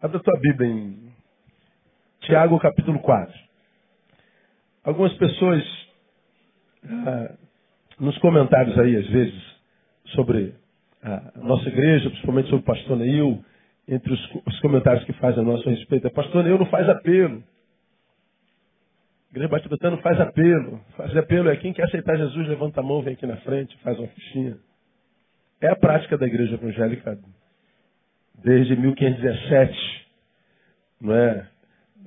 Abra a tua Bíblia em Tiago capítulo 4. Algumas pessoas, ah, nos comentários aí, às vezes, sobre a nossa igreja, principalmente sobre o pastor Neil, entre os, os comentários que faz a nosso respeito, é pastor Neil não faz apelo. A igreja Batista não faz apelo. Faz apelo é quem quer aceitar Jesus, levanta a mão, vem aqui na frente, faz uma fichinha. É a prática da igreja evangélica desde 1517, não é?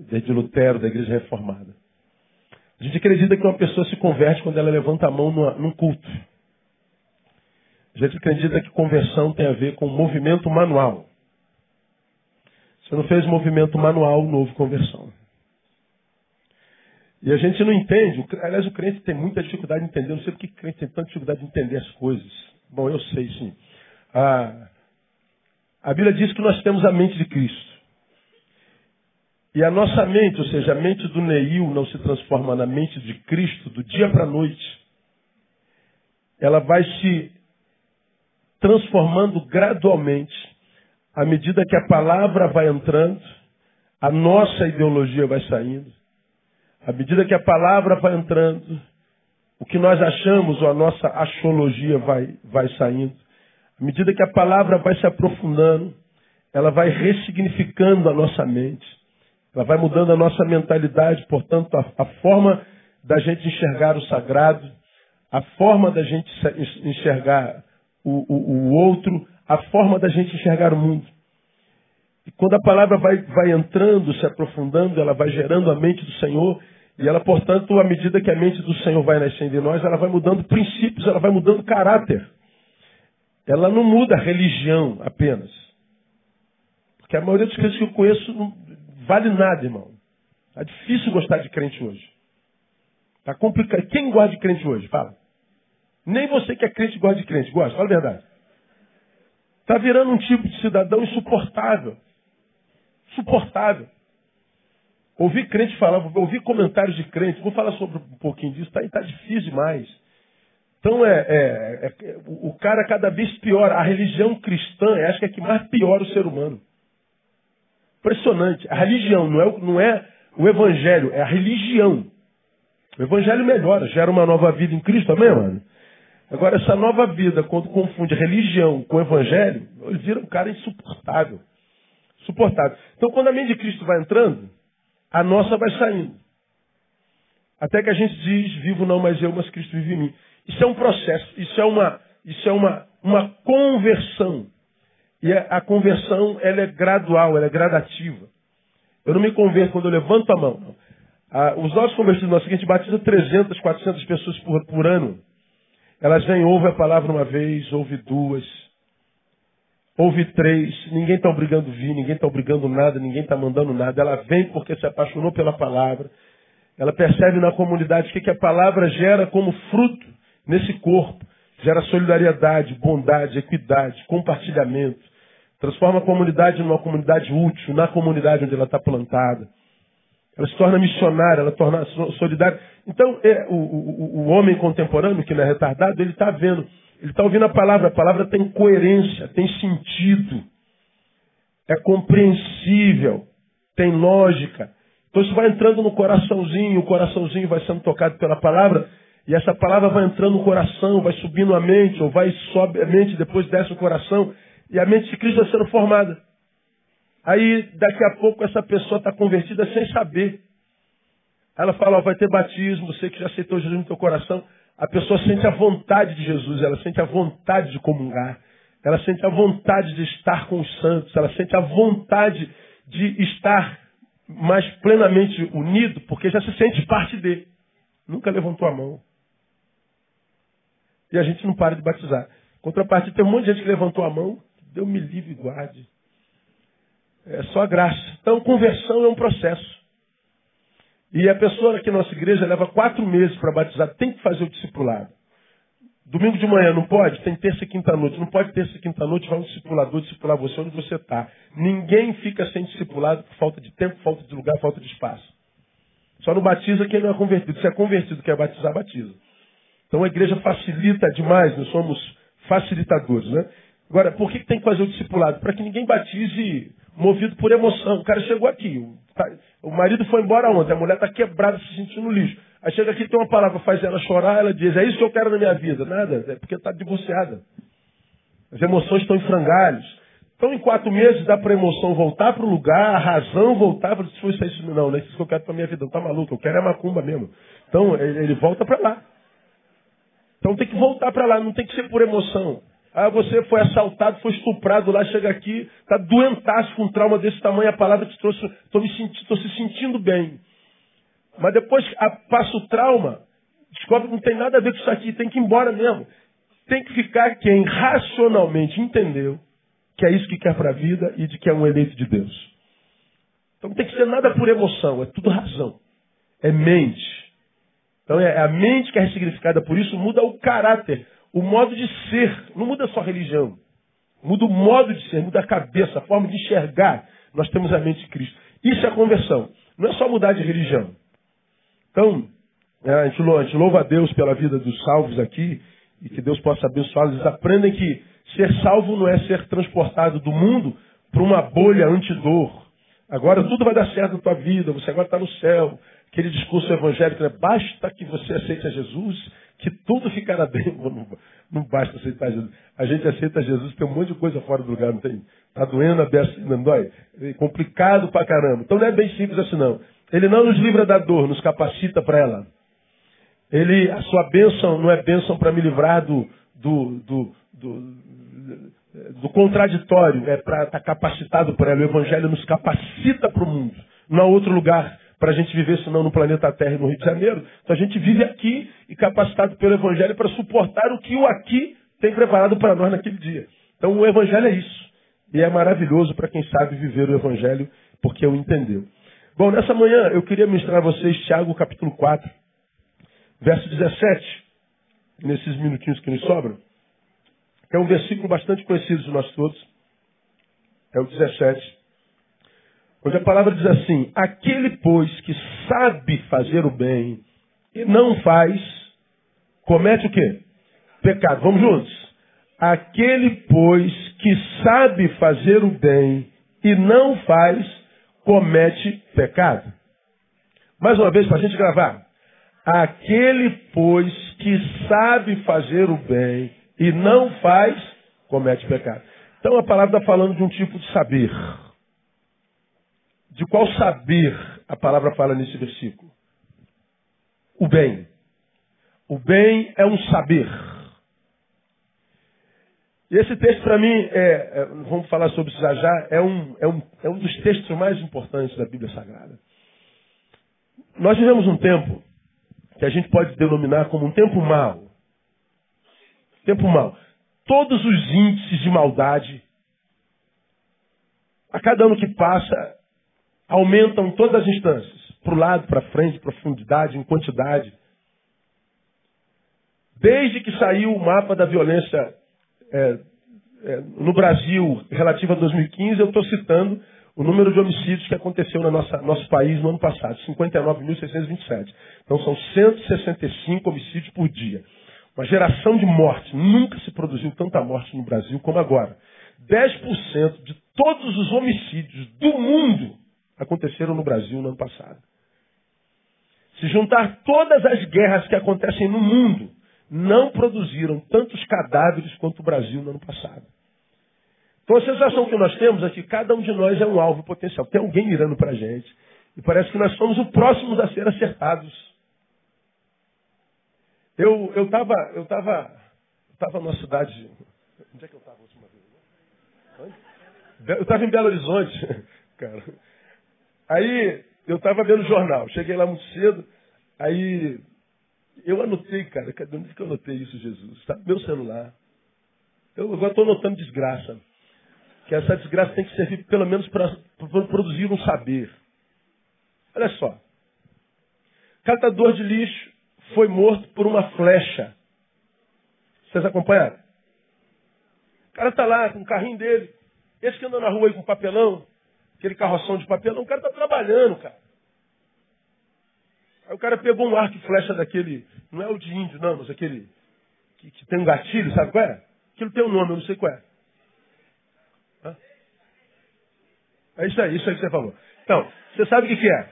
Desde Lutero, da igreja reformada. A gente acredita que uma pessoa se converte quando ela levanta a mão num culto. A gente acredita que conversão tem a ver com movimento manual. Você não fez movimento manual, houve conversão. E a gente não entende. Aliás, o crente tem muita dificuldade de entender. Eu não sei por que o crente tem tanta dificuldade de entender as coisas. Bom, eu sei sim. Ah, a Bíblia diz que nós temos a mente de Cristo. E a nossa mente, ou seja, a mente do Neil não se transforma na mente de Cristo do dia para a noite. Ela vai se transformando gradualmente à medida que a palavra vai entrando, a nossa ideologia vai saindo, à medida que a palavra vai entrando, o que nós achamos ou a nossa astrologia vai, vai saindo. À medida que a palavra vai se aprofundando, ela vai ressignificando a nossa mente. Ela vai mudando a nossa mentalidade, portanto, a, a forma da gente enxergar o sagrado, a forma da gente enxergar o, o, o outro, a forma da gente enxergar o mundo. E quando a palavra vai, vai entrando, se aprofundando, ela vai gerando a mente do Senhor, e ela, portanto, à medida que a mente do Senhor vai nascendo em nós, ela vai mudando princípios, ela vai mudando caráter. Ela não muda a religião apenas. Porque a maioria dos crentes que eu conheço não vale nada, irmão. Está difícil gostar de crente hoje. Está complicado. Quem gosta de crente hoje? Fala. Nem você que é crente gosta de crente. Gosta, fala a verdade. Está virando um tipo de cidadão insuportável. Insuportável. Ouvi crente falar, ouvi comentários de crente, vou falar sobre um pouquinho disso, está tá difícil demais. Então é, é, é, o cara cada vez pior. A religião cristã é acho que é que mais piora o ser humano. Impressionante. A religião não é, não é o evangelho, é a religião. O evangelho melhora, gera uma nova vida em Cristo, amém, mano? Agora, essa nova vida, quando confunde religião com evangelho, ele vira um cara insuportável. Suportável. Então, quando a mente de Cristo vai entrando, a nossa vai saindo. Até que a gente diz, vivo não mais eu, mas Cristo vive em mim. Isso é um processo, isso é uma, isso é uma, uma conversão. E a, a conversão ela é gradual, ela é gradativa. Eu não me converto quando eu levanto a mão. Ah, os nossos convertidos, nós, a gente batiza 300, 400 pessoas por, por ano. Elas vêm, ouvem a palavra uma vez, ouvem duas, ouve três. Ninguém está obrigando vir, ninguém está obrigando nada, ninguém está mandando nada. Ela vem porque se apaixonou pela palavra. Ela percebe na comunidade o que, que a palavra gera como fruto nesse corpo. Gera solidariedade, bondade, equidade, compartilhamento. Transforma a comunidade numa comunidade útil, na comunidade onde ela está plantada. Ela se torna missionária, ela torna solidária. Então, é, o, o, o homem contemporâneo, que não é retardado, ele está vendo, ele está ouvindo a palavra. A palavra tem coerência, tem sentido, é compreensível, tem lógica. Então, isso vai entrando no coraçãozinho, o coraçãozinho vai sendo tocado pela palavra, e essa palavra vai entrando no coração, vai subindo a mente, ou vai sobe a mente, depois desce o coração, e a mente de Cristo vai sendo formada. Aí, daqui a pouco, essa pessoa está convertida sem saber. Ela fala, ó, vai ter batismo, você que já aceitou Jesus no teu coração. A pessoa sente a vontade de Jesus, ela sente a vontade de comungar. Ela sente a vontade de estar com os santos, ela sente a vontade de estar mais plenamente unido, porque já se sente parte dele. Nunca levantou a mão. E a gente não para de batizar. Contrapartida, tem um monte de gente que levantou a mão, deu me livre e guarde. É só graça. Então, conversão é um processo. E a pessoa aqui na nossa igreja leva quatro meses para batizar, tem que fazer o discipulado. Domingo de manhã não pode? Tem terça e quinta noite. Não pode terça e quinta noite, vai um discipulador discipular você onde você está. Ninguém fica sem discipulado por falta de tempo, falta de lugar, falta de espaço. Só não batiza quem não é convertido. Se é convertido, quer batizar, batiza. Então a igreja facilita demais, nós somos facilitadores, né? Agora, por que tem que fazer o discipulado? Para que ninguém batize movido por emoção. O cara chegou aqui, tá, o marido foi embora ontem, a mulher está quebrada, se sentindo no lixo. Aí chega aqui, tem uma palavra, faz ela chorar, ela diz, é isso que eu quero na minha vida. Nada, é porque está divorciada. As emoções estão em frangalhos. Então, em quatro meses, dá para a emoção voltar para o lugar, a razão voltar para... Se for isso, não, não é isso que eu quero para minha vida. Não está maluco, eu quero é macumba mesmo. Então, ele volta para lá. Então tem que voltar para lá, não tem que ser por emoção. Ah, você foi assaltado, foi estuprado lá, chega aqui, está doentaço com um trauma desse tamanho, a palavra te trouxe, estou senti, se sentindo bem. Mas depois passa o trauma, descobre que não tem nada a ver com isso aqui, tem que ir embora mesmo. Tem que ficar quem racionalmente entendeu que é isso que quer para a vida e de que é um eleito de Deus. Então não tem que ser nada por emoção, é tudo razão. É mente. Então é a mente que é ressignificada por isso, muda o caráter, o modo de ser. Não muda só a religião. Muda o modo de ser, muda a cabeça, a forma de enxergar. Nós temos a mente de Cristo. Isso é a conversão. Não é só mudar de religião. Então, é, a gente, louva, a gente louva a Deus pela vida dos salvos aqui e que Deus possa abençoá-los. Eles aprendem que ser salvo não é ser transportado do mundo para uma bolha antidor. Agora tudo vai dar certo na tua vida, você agora está no céu, aquele discurso evangélico, né? basta que você aceite a Jesus, que tudo ficará bem. Não, não basta aceitar Jesus. A gente aceita Jesus, tem um monte de coisa fora do lugar, não tem? Está doendo a beça, não dói? É complicado pra caramba. Então não é bem simples assim, não. Ele não nos livra da dor, nos capacita para ela. Ele, a sua bênção não é bênção para me livrar do, do, do, do, do contraditório, é para estar tá capacitado por ela. O Evangelho nos capacita para o mundo. Não há outro lugar para a gente viver senão no planeta Terra e no Rio de Janeiro. Então a gente vive aqui e capacitado pelo Evangelho para suportar o que o aqui tem preparado para nós naquele dia. Então o Evangelho é isso. E é maravilhoso para quem sabe viver o Evangelho porque o entendeu. Bom, nessa manhã eu queria mostrar a vocês Tiago capítulo 4, verso 17, nesses minutinhos que nos sobram, é um versículo bastante conhecido de nós todos. É o 17. Onde a palavra diz assim: Aquele, pois, que sabe fazer o bem e não faz, comete o quê? Pecado. Vamos juntos? Aquele, pois, que sabe fazer o bem e não faz, comete pecado. Mais uma vez, para a gente gravar. Aquele, pois, que sabe fazer o bem e não faz, comete pecado. Então a palavra está falando de um tipo de saber. De qual saber a palavra fala nesse versículo? O bem. O bem é um saber. E esse texto, para mim, é, é, vamos falar sobre isso já já, é um, é, um, é um dos textos mais importantes da Bíblia Sagrada. Nós vivemos um tempo que a gente pode denominar como um tempo mau. Tempo mau. Todos os índices de maldade, a cada ano que passa, aumentam todas as instâncias. Para o lado, para frente, profundidade, em quantidade. Desde que saiu o mapa da violência é, é, no Brasil relativo a 2015, eu estou citando o número de homicídios que aconteceu no nosso país no ano passado, 59.627. Então são 165 homicídios por dia. Uma geração de morte. Nunca se produziu tanta morte no Brasil como agora. 10% de todos os homicídios do mundo aconteceram no Brasil no ano passado. Se juntar todas as guerras que acontecem no mundo, não produziram tantos cadáveres quanto o Brasil no ano passado. Então a sensação que nós temos é que cada um de nós é um alvo potencial. Tem alguém mirando para a gente. E parece que nós somos o próximos a ser acertados. Eu eu estava eu tava, eu tava numa cidade. Onde é que eu estava a última vez? Eu estava em Belo Horizonte, cara. Aí eu estava vendo jornal, cheguei lá muito cedo, aí eu anotei, cara, cadê onde que eu anotei isso, Jesus? Está no meu celular. Eu agora estou anotando desgraça. Que essa desgraça tem que servir pelo menos para produzir um saber. Olha só. Catador de lixo foi morto por uma flecha. Vocês acompanharam? O cara está lá com o carrinho dele. Esse que anda na rua aí com papelão, aquele carroção de papelão, o cara está trabalhando, cara. Aí o cara pegou um arco e flecha daquele, não é o de índio, não, mas aquele que, que tem um gatilho, sabe qual é? Aquilo tem um nome, eu não sei qual é. Hã? É isso aí, isso aí que você falou. Então, você sabe o que, que é?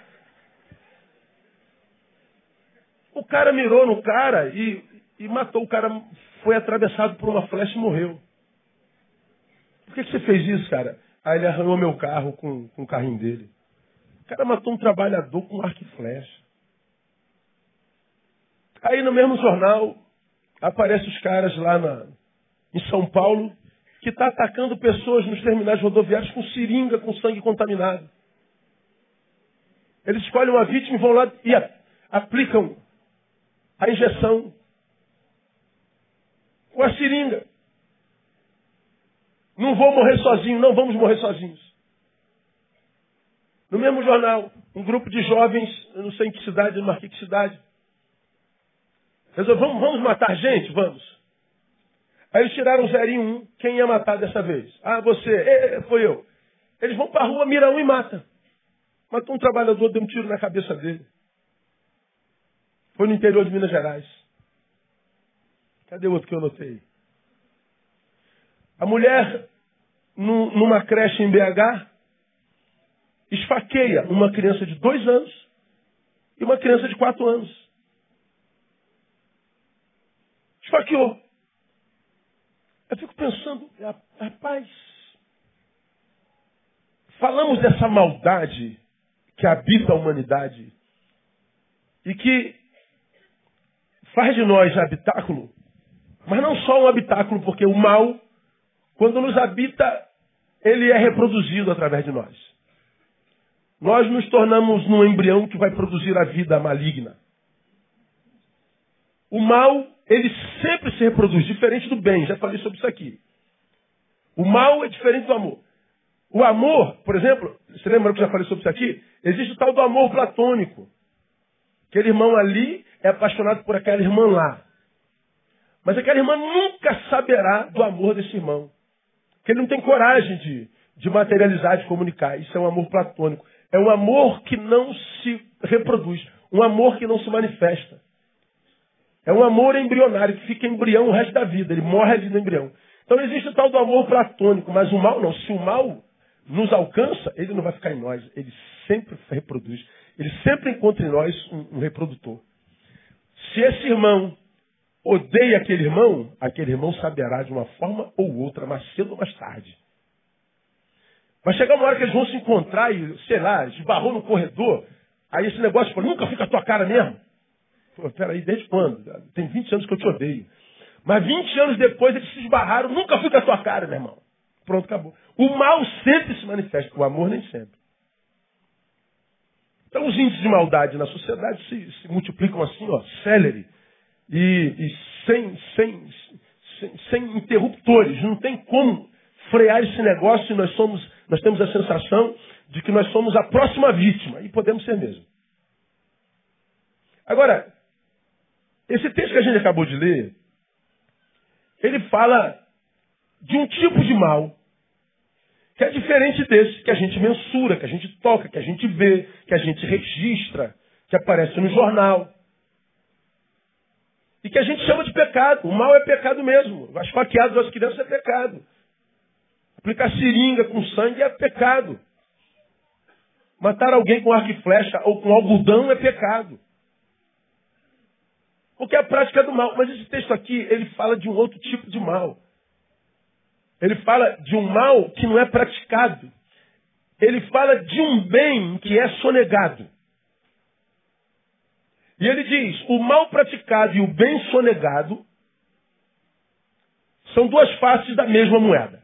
O cara mirou no cara e, e matou. O cara foi atravessado por uma flecha e morreu. Por que, que você fez isso, cara? Aí ele arranhou meu carro com, com o carrinho dele. O cara matou um trabalhador com arco e flecha. Aí no mesmo jornal aparecem os caras lá na, em São Paulo que está atacando pessoas nos terminais rodoviários com seringa, com sangue contaminado. Eles escolhem uma vítima e vão lá e aplicam a injeção com a seringa. Não vou morrer sozinho, não vamos morrer sozinhos. No mesmo jornal, um grupo de jovens, eu não sei em que cidade, não marquei que cidade, resolveu, vamos, vamos matar gente? Vamos. Aí eles tiraram o zerinho um. Quem ia matar dessa vez? Ah, você. É, foi eu. Eles vão para a rua, miram um e mata. Matou um trabalhador, deu um tiro na cabeça dele. Foi no interior de Minas Gerais. Cadê o outro que eu notei? A mulher, numa creche em BH, esfaqueia uma criança de dois anos e uma criança de quatro anos. Esfaqueou. Eu fico pensando, rapaz, falamos dessa maldade que habita a humanidade e que faz de nós habitáculo, mas não só um habitáculo, porque o mal, quando nos habita, ele é reproduzido através de nós. Nós nos tornamos num embrião que vai produzir a vida maligna. O mal ele sempre se reproduz, diferente do bem. Já falei sobre isso aqui. O mal é diferente do amor. O amor, por exemplo, você lembra que eu já falei sobre isso aqui? Existe o tal do amor platônico. Aquele irmão ali é apaixonado por aquela irmã lá. Mas aquela irmã nunca saberá do amor desse irmão. Porque ele não tem coragem de, de materializar, de comunicar. Isso é um amor platônico. É um amor que não se reproduz. Um amor que não se manifesta. É um amor embrionário que fica embrião o resto da vida. Ele morre ali no embrião. Então existe o tal do amor platônico, mas o mal não. Se o mal nos alcança, ele não vai ficar em nós. Ele sempre reproduz. Ele sempre encontra em nós um, um reprodutor. Se esse irmão odeia aquele irmão, aquele irmão saberá de uma forma ou outra, mais cedo ou mais tarde. Vai chegar uma hora que eles vão se encontrar e, sei lá, esbarrou no corredor. Aí esse negócio, fala, nunca fica a tua cara mesmo. Pô, peraí, desde quando? Tem 20 anos que eu te odeio. Mas 20 anos depois eles se esbarraram, nunca fui com a tua cara, meu irmão. Pronto, acabou. O mal sempre se manifesta, o amor nem sempre. Então os índices de maldade na sociedade se, se multiplicam assim, ó, celery. E, e sem, sem, sem, sem interruptores. Não tem como frear esse negócio e nós somos, nós temos a sensação de que nós somos a próxima vítima. E podemos ser mesmo. Agora, esse texto que a gente acabou de ler, ele fala de um tipo de mal que é diferente desse que a gente mensura, que a gente toca, que a gente vê, que a gente registra, que aparece no jornal. E que a gente chama de pecado. O mal é pecado mesmo. As faqueadas das crianças é pecado. Aplicar seringa com sangue é pecado. Matar alguém com arco e flecha ou com algodão é pecado. Porque é a prática do mal. Mas esse texto aqui, ele fala de um outro tipo de mal. Ele fala de um mal que não é praticado. Ele fala de um bem que é sonegado. E ele diz: o mal praticado e o bem sonegado são duas faces da mesma moeda.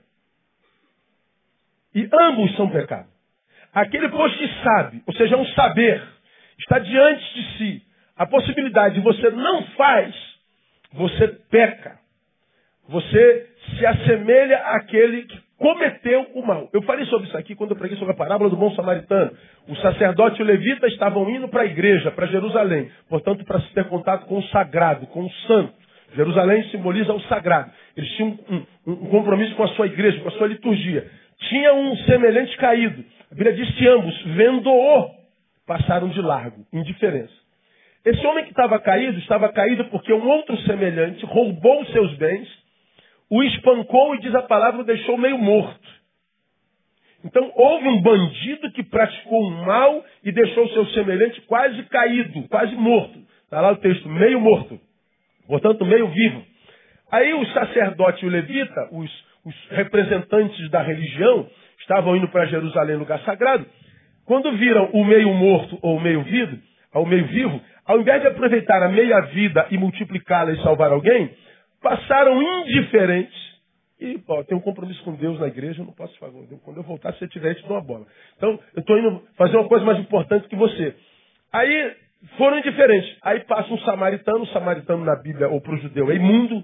E ambos são pecado. Aquele, pois, que sabe, ou seja, um saber, está diante de si, a possibilidade de você não faz, você peca. Você se assemelha àquele que cometeu o mal. Eu falei sobre isso aqui quando eu preguei sobre a parábola do bom samaritano. O sacerdote e o levita estavam indo para a igreja, para Jerusalém. Portanto, para se ter contato com o sagrado, com o santo. Jerusalém simboliza o sagrado. Eles tinham um, um, um compromisso com a sua igreja, com a sua liturgia. Tinha um semelhante caído. A Bíblia diz que ambos, vendo-o, passaram de largo, indiferença. Esse homem que estava caído, estava caído porque um outro semelhante roubou os seus bens, o espancou e diz a palavra, o deixou meio morto. Então, houve um bandido que praticou um mal e deixou seu semelhante quase caído, quase morto. Está lá o texto, meio morto. Portanto, meio vivo. Aí o sacerdote e o levita, os, os representantes da religião, estavam indo para Jerusalém, lugar sagrado. Quando viram o meio morto ou o meio vivo, ao meio vivo, ao invés de aproveitar a meia vida e multiplicá-la e salvar alguém, passaram indiferentes. E, tem um compromisso com Deus na igreja, eu não posso fazer. Quando eu voltar, se você tiver, eu te dou uma bola. Então, eu estou indo fazer uma coisa mais importante que você. Aí, foram indiferentes. Aí passa um samaritano, o samaritano na Bíblia, ou para o judeu, é imundo,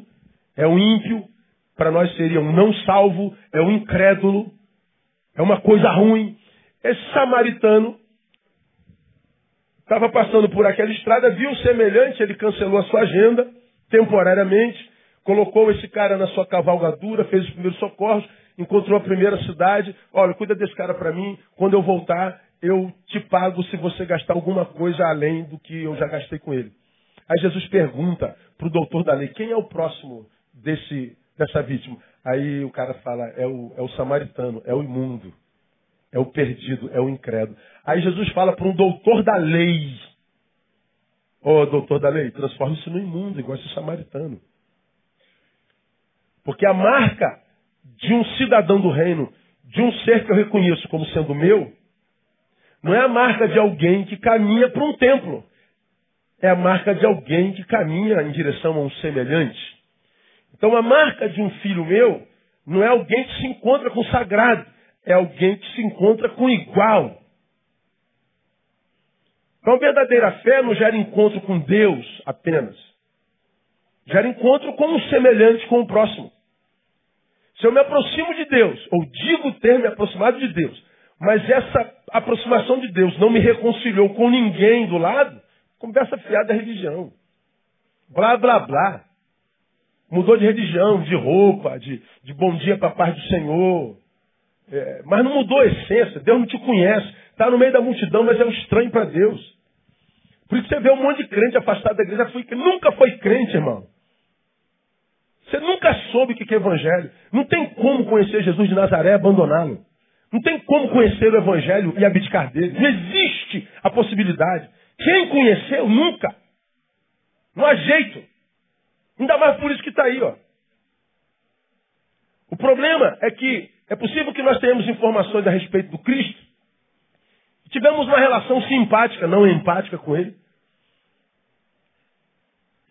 é um ímpio, para nós seria um não salvo, é um incrédulo, é uma coisa ruim. Esse samaritano estava passando por aquela estrada, viu semelhante, ele cancelou a sua agenda temporariamente, colocou esse cara na sua cavalgadura, fez os primeiros socorros, encontrou a primeira cidade. Olha, cuida desse cara para mim. Quando eu voltar, eu te pago se você gastar alguma coisa além do que eu já gastei com ele. Aí Jesus pergunta para o doutor da lei: quem é o próximo desse, dessa vítima? Aí o cara fala: é o, é o samaritano, é o imundo, é o perdido, é o incrédulo. Aí Jesus fala para um doutor da lei: Ô oh, doutor da lei, transforme-se no imundo, igual esse samaritano. Porque a marca de um cidadão do reino, de um ser que eu reconheço como sendo meu, não é a marca de alguém que caminha para um templo. É a marca de alguém que caminha em direção a um semelhante. Então a marca de um filho meu não é alguém que se encontra com o sagrado, é alguém que se encontra com o igual. Então verdadeira fé não gera encontro com Deus apenas. Gera encontro com um semelhante, com o próximo. Se eu me aproximo de Deus, ou digo ter me aproximado de Deus, mas essa aproximação de Deus não me reconciliou com ninguém do lado, conversa fiada da religião. Blá, blá, blá. Mudou de religião, de roupa, de, de bom dia para a paz do Senhor. É, mas não mudou a essência. Deus não te conhece. Está no meio da multidão, mas é um estranho para Deus. Por isso você vê um monte de crente afastado da igreja, foi, nunca foi crente, irmão. Você nunca soube o que é evangelho. Não tem como conhecer Jesus de Nazaré e abandoná-lo. Não tem como conhecer o Evangelho e abdicar dele. Não existe a possibilidade. Quem conheceu, nunca. Não há jeito. Ainda mais por isso que está aí, ó. O problema é que é possível que nós tenhamos informações a respeito do Cristo. Tivemos uma relação simpática, não empática com ele.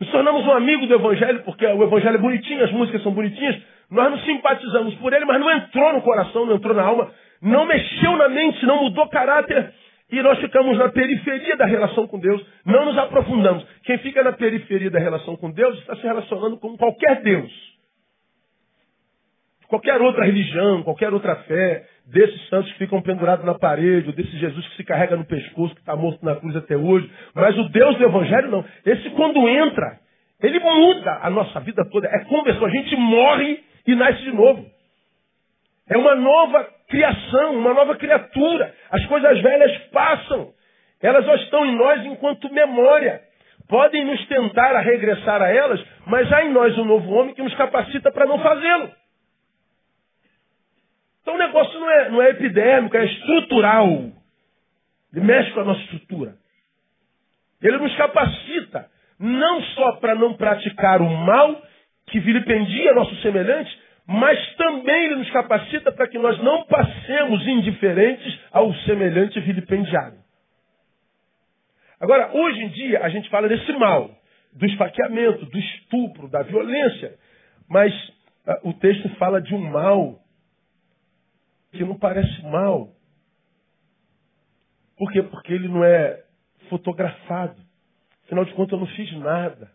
Nos tornamos um amigo do Evangelho, porque o Evangelho é bonitinho, as músicas são bonitinhas. Nós não simpatizamos por ele, mas não entrou no coração, não entrou na alma não mexeu na mente, não mudou caráter. E nós ficamos na periferia da relação com Deus, não nos aprofundamos. Quem fica na periferia da relação com Deus está se relacionando com qualquer Deus. Qualquer outra religião, qualquer outra fé, desses santos que ficam pendurados na parede, ou desse Jesus que se carrega no pescoço, que está morto na cruz até hoje. Mas o Deus do Evangelho não. Esse quando entra, ele muda a nossa vida toda. É conversão. A gente morre e nasce de novo. É uma nova criação, uma nova criatura. As coisas velhas passam. Elas já estão em nós enquanto memória. Podem nos tentar a regressar a elas, mas há em nós um novo homem que nos capacita para não fazê-lo. Então o negócio não é, não é epidêmico, é estrutural. Ele mexe com a nossa estrutura. Ele nos capacita não só para não praticar o mal que vilipendia nosso semelhante, mas também ele nos capacita para que nós não passemos indiferentes ao semelhante vilipendiado. Agora, hoje em dia, a gente fala desse mal, do esfaqueamento, do estupro, da violência, mas uh, o texto fala de um mal que não parece mal. Por quê? Porque ele não é fotografado. Afinal de contas, eu não fiz nada.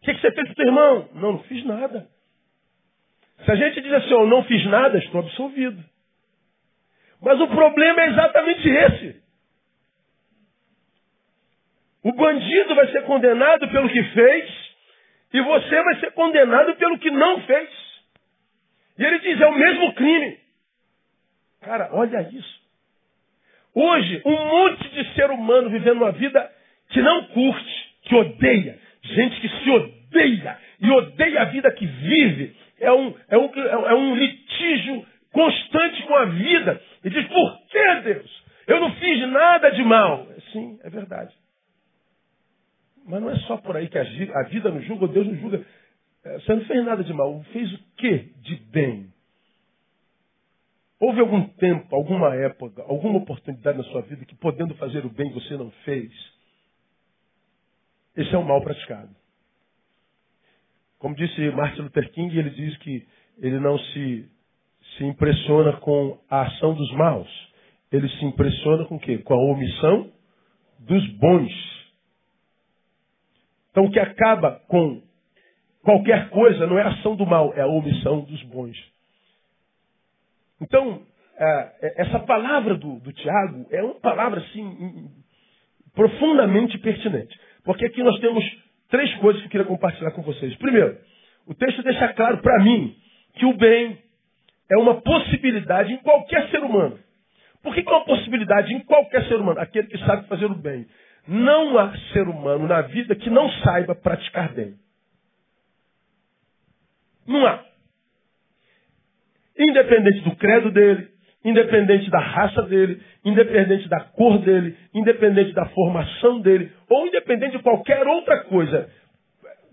O que, você fez com teu irmão? Não, não fiz nada. Se a gente diz assim, eu não fiz nada, estou absolvido. Mas o problema é exatamente esse. O bandido vai ser condenado pelo que fez e você vai ser condenado pelo que não fez. E ele diz, é o mesmo crime. Cara, olha isso. Hoje, um monte de ser humano vivendo uma vida que não curte, que odeia. Gente que se odeia e odeia a vida que vive é um, é um, é um litígio constante com a vida. E diz, por que Deus? Eu não fiz nada de mal. Sim, é verdade. Mas não é só por aí que a vida nos julga, Deus nos julga. É, você não fez nada de mal. Fez o que de bem? Houve algum tempo, alguma época, alguma oportunidade na sua vida que, podendo fazer o bem, você não fez? Esse é um mal praticado. Como disse Martin Luther King, ele diz que ele não se, se impressiona com a ação dos maus. Ele se impressiona com o quê? Com a omissão dos bons. Então o que acaba com qualquer coisa não é ação do mal, é a omissão dos bons. Então, é, é, essa palavra do, do Tiago é uma palavra assim profundamente pertinente. Porque aqui nós temos três coisas que eu queria compartilhar com vocês. Primeiro, o texto deixa claro para mim que o bem é uma possibilidade em qualquer ser humano. Por que, que é uma possibilidade em qualquer ser humano? Aquele que sabe fazer o bem. Não há ser humano na vida que não saiba praticar bem. Não há. Independente do credo dele, independente da raça dele, independente da cor dele, independente da formação dele, ou independente de qualquer outra coisa.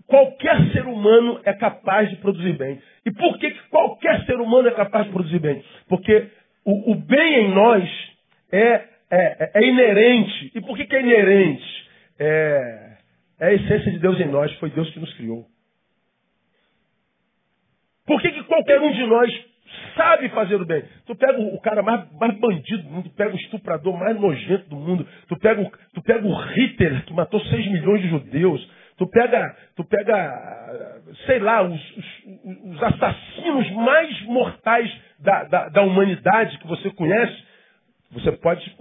Qualquer ser humano é capaz de produzir bem. E por que, que qualquer ser humano é capaz de produzir bem? Porque o, o bem em nós é, é, é, inerente. E por que, que é inerente? É, é a essência de Deus em nós, foi Deus que nos criou. Por que, que qualquer um de nós sabe fazer o bem. Tu pega o cara mais, mais bandido do mundo, tu pega o estuprador mais nojento do mundo, tu pega, tu pega o Hitler, que matou 6 milhões de judeus, tu pega, tu pega sei lá, os, os, os assassinos mais mortais da, da, da humanidade que você conhece, você pode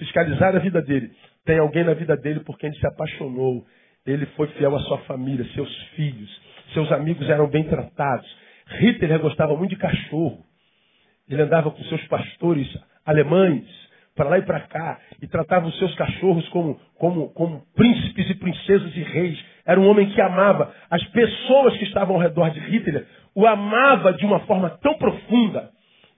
fiscalizar a vida dele. Tem alguém na vida dele por quem ele se apaixonou. Ele foi fiel à sua família, seus filhos, seus amigos eram bem tratados Hitler gostava muito de cachorro. Ele andava com seus pastores alemães para lá e para cá e tratava os seus cachorros como, como, como príncipes e princesas e reis. Era um homem que amava. As pessoas que estavam ao redor de Hitler o amava de uma forma tão profunda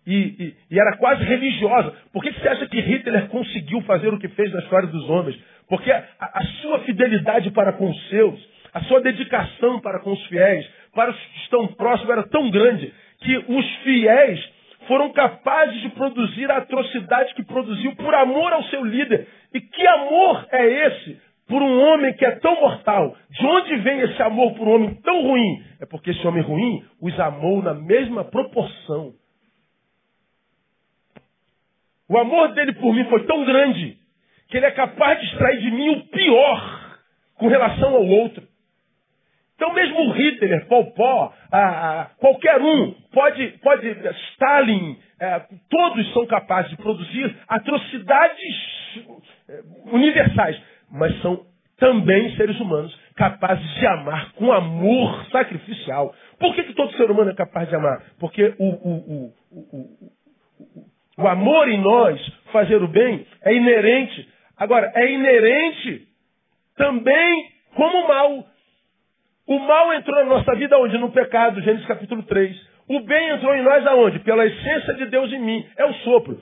e, e, e era quase religiosa. Por que, que você acha que Hitler conseguiu fazer o que fez na história dos homens? Porque a, a sua fidelidade para com os seus, a sua dedicação para com os fiéis, para os que estão próximos era tão grande que os fiéis foram capazes de produzir a atrocidade que produziu por amor ao seu líder. E que amor é esse por um homem que é tão mortal? De onde vem esse amor por um homem tão ruim? É porque esse homem ruim os amou na mesma proporção. O amor dele por mim foi tão grande que ele é capaz de extrair de mim o pior com relação ao outro. Então mesmo Hitler, Pol Pot, qualquer um, pode, pode Stalin, é, todos são capazes de produzir atrocidades é, universais, mas são também seres humanos capazes de amar com amor sacrificial. Por que, que todo ser humano é capaz de amar? Porque o, o, o, o amor em nós, fazer o bem, é inerente. Agora, é inerente também como o mal. O mal entrou na nossa vida onde? No pecado, Gênesis capítulo 3. O bem entrou em nós aonde? Pela essência de Deus em mim. É o sopro.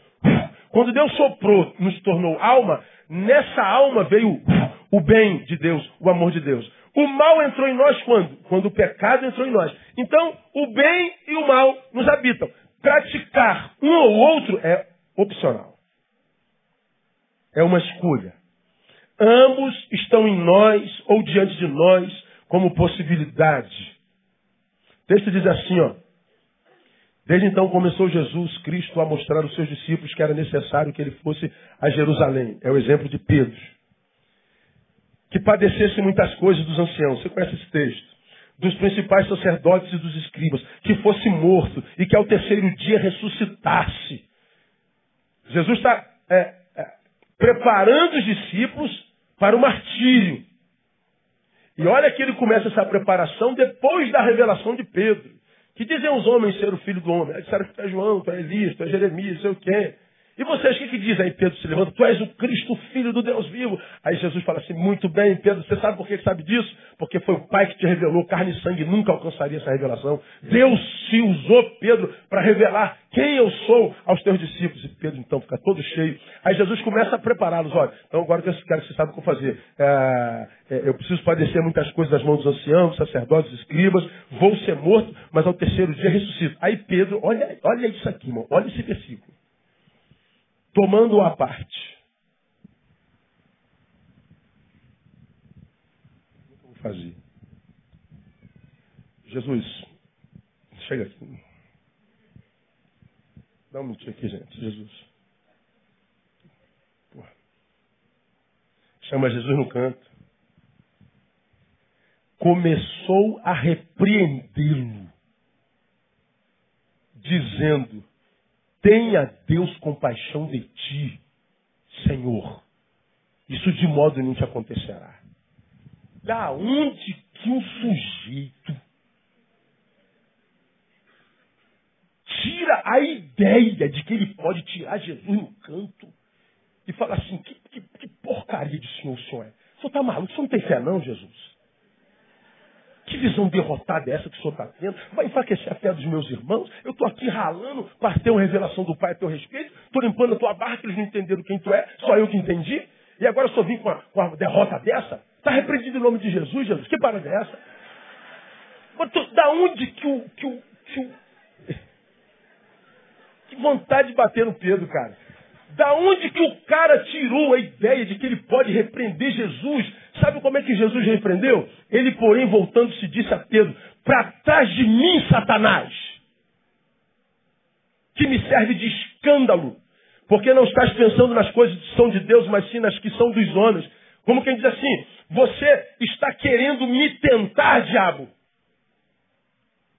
Quando Deus soprou, nos tornou alma, nessa alma veio o bem de Deus, o amor de Deus. O mal entrou em nós quando? Quando o pecado entrou em nós. Então, o bem e o mal nos habitam. Praticar um ou outro é opcional. É uma escolha. Ambos estão em nós ou diante de nós como possibilidade. O texto diz assim, ó. Desde então começou Jesus Cristo a mostrar aos seus discípulos que era necessário que ele fosse a Jerusalém. É o exemplo de Pedro. Que padecesse muitas coisas dos anciãos. Você conhece esse texto? Dos principais sacerdotes e dos escribas. Que fosse morto e que ao terceiro dia ressuscitasse. Jesus está é, é, preparando os discípulos para o martírio. E olha que ele começa essa preparação depois da revelação de Pedro. Que dizem os homens ser o filho do homem? Disseram que tu é João, tu é Elias, tu é Jeremias, sei o quê. E vocês, o que, que dizem? Aí Pedro se levanta, tu és o Cristo, filho do Deus vivo. Aí Jesus fala assim, muito bem, Pedro, você sabe por que sabe disso? Porque foi o Pai que te revelou, carne e sangue nunca alcançaria essa revelação. Deus se usou Pedro para revelar quem eu sou aos teus discípulos. E Pedro então fica todo cheio. Aí Jesus começa a prepará-los. Olha, então agora que eu quero que você saiba o que fazer. É, é, eu preciso padecer muitas coisas das mãos dos anciãos, sacerdotes, escribas. Vou ser morto, mas ao terceiro dia ressuscito. Aí Pedro, olha, olha isso aqui, irmão. Olha esse versículo tomando a parte. O que eu vou fazer? Jesus, chega aqui. Dá um minutinho aqui, gente. Jesus. Porra. Chama Jesus no canto. Começou a repreendê-lo, dizendo: Tenha Deus compaixão de ti, Senhor. Isso de modo nenhum te acontecerá. Da onde que um sujeito tira a ideia de que ele pode tirar Jesus no canto e fala assim, que, que, que porcaria de senhor o senhor é? O senhor está maluco? O senhor não tem fé não, Jesus? Que visão derrotada é essa que o senhor está tendo? Vai enfraquecer a fé dos meus irmãos? Eu estou aqui ralando para ter uma revelação do Pai a teu respeito. Estou limpando a tua barra que eles não entenderam quem tu é. Só eu que entendi. E agora só vim com uma, com uma derrota dessa? Está repreendido em nome de Jesus, Jesus. Que parada é essa? Mas tu, da onde que o, que o... Que vontade de bater no Pedro, cara. Da onde que o cara tirou a ideia de que ele pode repreender Jesus? Sabe como é que Jesus repreendeu? Ele, porém, voltando-se, disse a Pedro: Para trás de mim, Satanás, que me serve de escândalo, porque não estás pensando nas coisas que são de Deus, mas sim nas que são dos homens. Como quem diz assim: Você está querendo me tentar, diabo.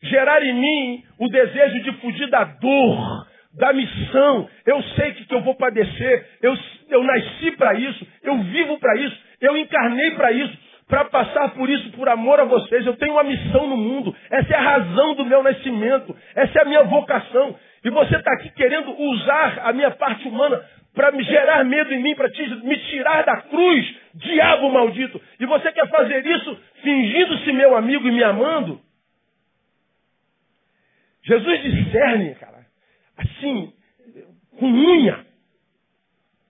Gerar em mim o desejo de fugir da dor, da missão. Eu sei que, que eu vou padecer. Eu, eu nasci para isso. Eu vivo para isso. Eu encarnei para isso. Para passar por isso por amor a vocês. Eu tenho uma missão no mundo. Essa é a razão do meu nascimento. Essa é a minha vocação. E você está aqui querendo usar a minha parte humana para me gerar medo em mim, para me tirar da cruz, diabo maldito. E você quer fazer isso fingindo-se meu amigo e me amando? Jesus discerne, cara assim, com unha.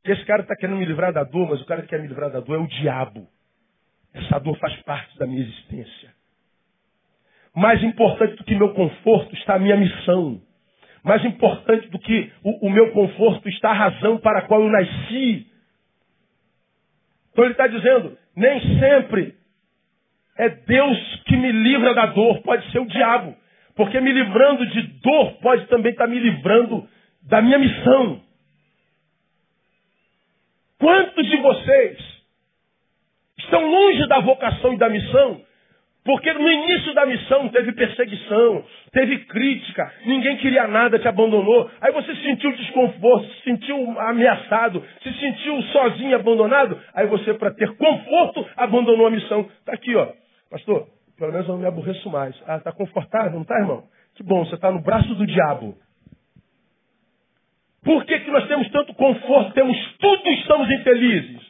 Esse cara está querendo me livrar da dor, mas o cara que quer me livrar da dor é o diabo. Essa dor faz parte da minha existência. Mais importante do que meu conforto está a minha missão. Mais importante do que o, o meu conforto está a razão para a qual eu nasci. Então ele está dizendo, nem sempre é Deus que me livra da dor, pode ser o diabo. Porque me livrando de dor pode também estar me livrando da minha missão. Quantos de vocês estão longe da vocação e da missão? Porque no início da missão teve perseguição, teve crítica, ninguém queria nada, te abandonou. Aí você sentiu desconforto, se sentiu ameaçado, se sentiu sozinho, abandonado. Aí você, para ter conforto, abandonou a missão. Está aqui, ó. Pastor, pelo menos eu não me aborreço mais. Ah, está confortável, não está, irmão? Que bom, você está no braço do diabo. Por que, que nós temos tanto conforto, temos tudo e estamos infelizes?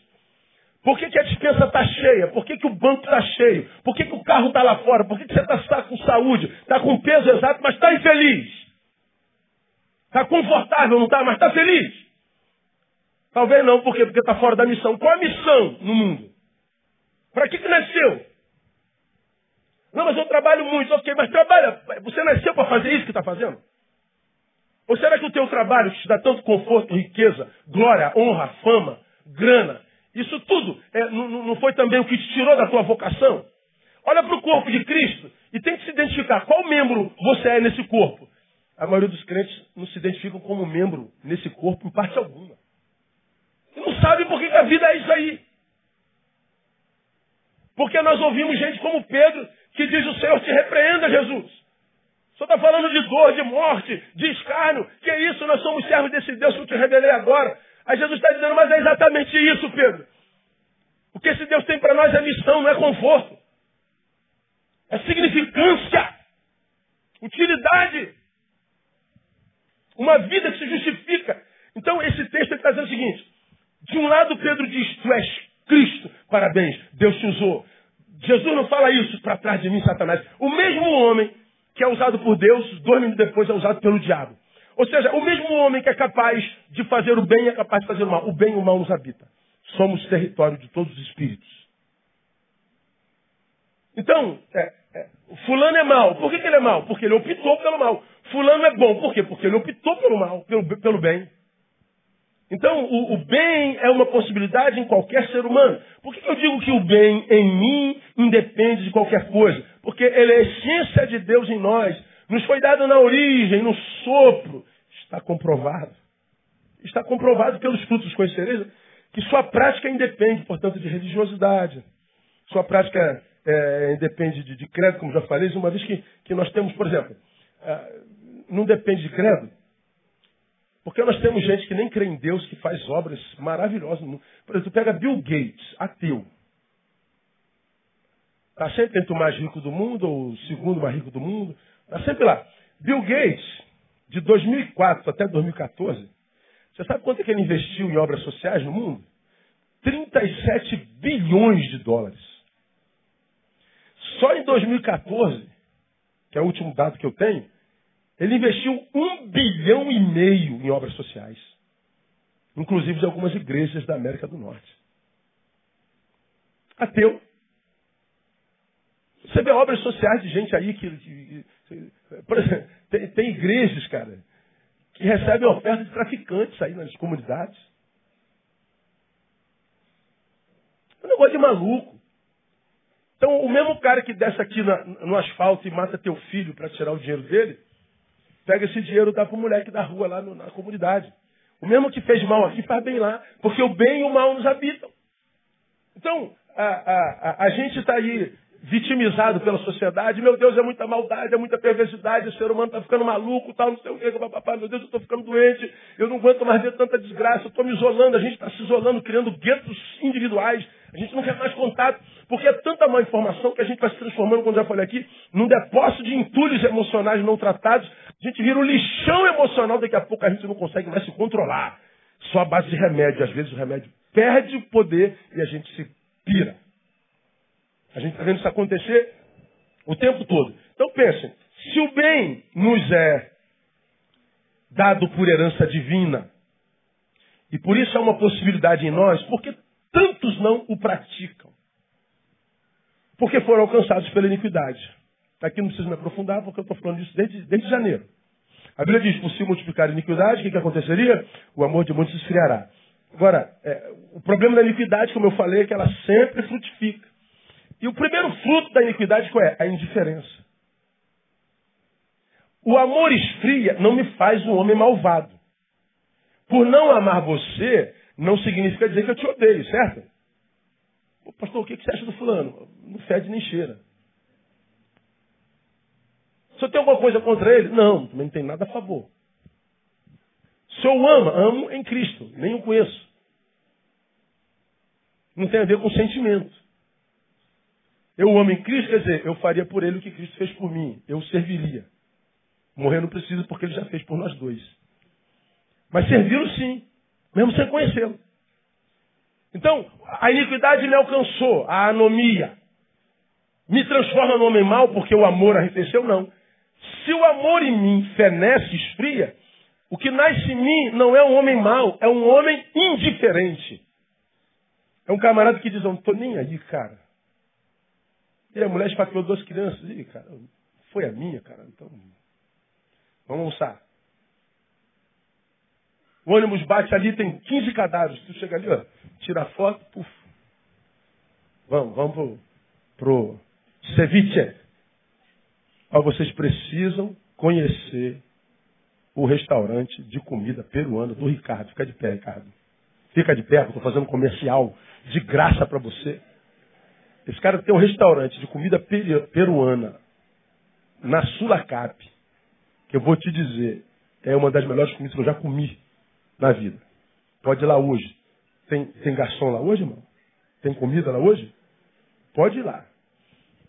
Por que, que a dispensa está cheia? Por que, que o banco está cheio? Por que, que o carro está lá fora? Por que, que você está tá com saúde? Está com peso exato, mas está infeliz? Está confortável, não está? Mas está feliz? Talvez não, por quê? Porque está fora da missão. Qual a missão no mundo? Para que, que nasceu? Não, mas eu trabalho muito. Ok, mas trabalha. Você nasceu para fazer isso que está fazendo? Ou será que o teu trabalho que te dá tanto conforto, riqueza, glória, honra, fama, grana, isso tudo é, não, não foi também o que te tirou da tua vocação? Olha para o corpo de Cristo e tem que se identificar qual membro você é nesse corpo. A maioria dos crentes não se identificam como membro nesse corpo em parte alguma. E não sabem por que a vida é isso aí. Porque nós ouvimos gente como Pedro que diz o Senhor te repreenda, Jesus. O Senhor está falando de dor, de morte, de escárnio. Que é isso? Nós somos servos desse Deus que eu te revelei agora. Aí Jesus está dizendo, mas é exatamente isso, Pedro. O que esse Deus tem para nós é missão, não é conforto. É significância. Utilidade. Uma vida que se justifica. Então, esse diz, tu és Cristo, parabéns, Deus te usou. Jesus não fala isso para trás de mim, Satanás. O mesmo homem que é usado por Deus, dois minutos depois é usado pelo diabo. Ou seja, o mesmo homem que é capaz de fazer o bem é capaz de fazer o mal. O bem e o mal nos habita. Somos território de todos os espíritos. Então, é, é, fulano é mal. Por que, que, ele é mal? Porque ele optou pelo mal. Fulano é bom. Por quê? Porque ele optou pelo mal, pelo, pelo bem. Então, o, o, bem é uma possibilidade em qualquer ser humano. Por que, eu digo que o bem em mim independe de qualquer coisa? Porque ele é a essência de Deus em nós. Nos foi dado na origem, no sopro. Está comprovado. Está comprovado pelos frutos conhecereis que sua prática independe, portanto, de religiosidade. Sua prática é, independe de, de, credo, como já falei, uma vez que, que nós temos, por exemplo, é, não depende de credo, porque nós temos gente que nem crê em Deus, que faz obras maravilhosas. Por exemplo, pega Bill Gates, ateu. Está sempre entre o mais rico do mundo, ou o segundo mais rico do mundo. Está sempre lá. Bill Gates, de 2004 até 2014, você sabe quanto é que ele investiu em obras sociais no mundo? 37 bilhões de dólares. Só em 2014, que é o último dado que eu tenho, ele investiu um bilhão e meio em obras sociais. Inclusive de algumas igrejas da América do Norte. Ateu. Você vê obras sociais de gente aí que. que, que por exemplo, tem, tem, igrejas, cara, que recebem ofertas de traficantes aí nas comunidades. É um negócio de maluco. Então, o mesmo cara que desce aqui na, no asfalto e mata teu filho para tirar o dinheiro dele, pega esse dinheiro e dá para o moleque da rua lá no, na comunidade. O mesmo que fez mal aqui faz bem lá, porque o bem e o mal nos habitam. Então, a, a, a, a gente está aí vitimizado pela sociedade. Meu Deus, é muita maldade, é muita perversidade, o ser humano está ficando maluco, tal, não sei o que, papapá, meu Deus, eu estou ficando doente, eu não aguento mais ver tanta desgraça, estou me isolando, a gente está se isolando, criando guetos individuais, a gente não quer mais contato, porque é tanta má informação que a gente vai se transformando, como já falei aqui, num depósito de entulhos emocionais não tratados, a gente vira um lixão emocional, daqui a pouco a gente não consegue mais se controlar. Só a base de remédio, às vezes o remédio perde o poder e a gente se pira. A gente está vendo isso acontecer o tempo todo. Então pensem, se o bem nos é dado por herança divina, e por isso é uma possibilidade em nós, porque tantos não o praticam? Porque foram alcançados pela iniquidade. Aqui não preciso me aprofundar, porque eu estou falando disso desde, desde janeiro. A Bíblia diz, por se multiplicar a iniquidade, o que, que aconteceria? O amor de muitos esfriará. Agora, é, o problema da iniquidade, como eu falei, é que ela sempre frutifica. E o primeiro fruto da iniquidade qual é? A indiferença. O amor esfria não me faz um homem malvado. Por não amar você, não significa dizer que eu te odeio, certo? Ô, pastor, o que você acha do fulano? Não fede nem cheira. Se eu tenho alguma coisa contra ele? Não, também não tem nada a favor. Se eu amo, amo em Cristo, nem o conheço. Não tem a ver com sentimento. Eu amo em Cristo, quer dizer, eu faria por ele o que Cristo fez por mim. Eu serviria. Morrer não precisa porque ele já fez por nós dois. Mas servi-lo sim, mesmo sem conhecê-lo. Então, a iniquidade me alcançou, a anomia. Me transforma no homem mau porque o amor arrefeceu? Não. Se o amor em mim fenece, esfria, o que nasce em mim não é um homem mau, é um homem indiferente. É um camarada que diz, não estou nem aí, cara. E a mulher esfaqueou duas crianças. E, cara, foi a minha, cara. Então, vamos almoçar. O ônibus bate ali, tem 15 cadáveres. Tu chega ali, ó, tira a foto, puf. Vamos, vamos pro, pro ceviche. Ó, vocês precisam conhecer o restaurante de comida peruana do Ricardo. Fica de pé, Ricardo. Fica de pé, eu estou fazendo comercial de graça para você. Esse cara tem um restaurante de comida peruana na Sulacap, que eu vou te dizer, é uma das melhores comidas que eu já comi na vida. Pode ir lá hoje. Tem, tem garçom lá hoje, irmão? Tem comida lá hoje? Pode ir lá.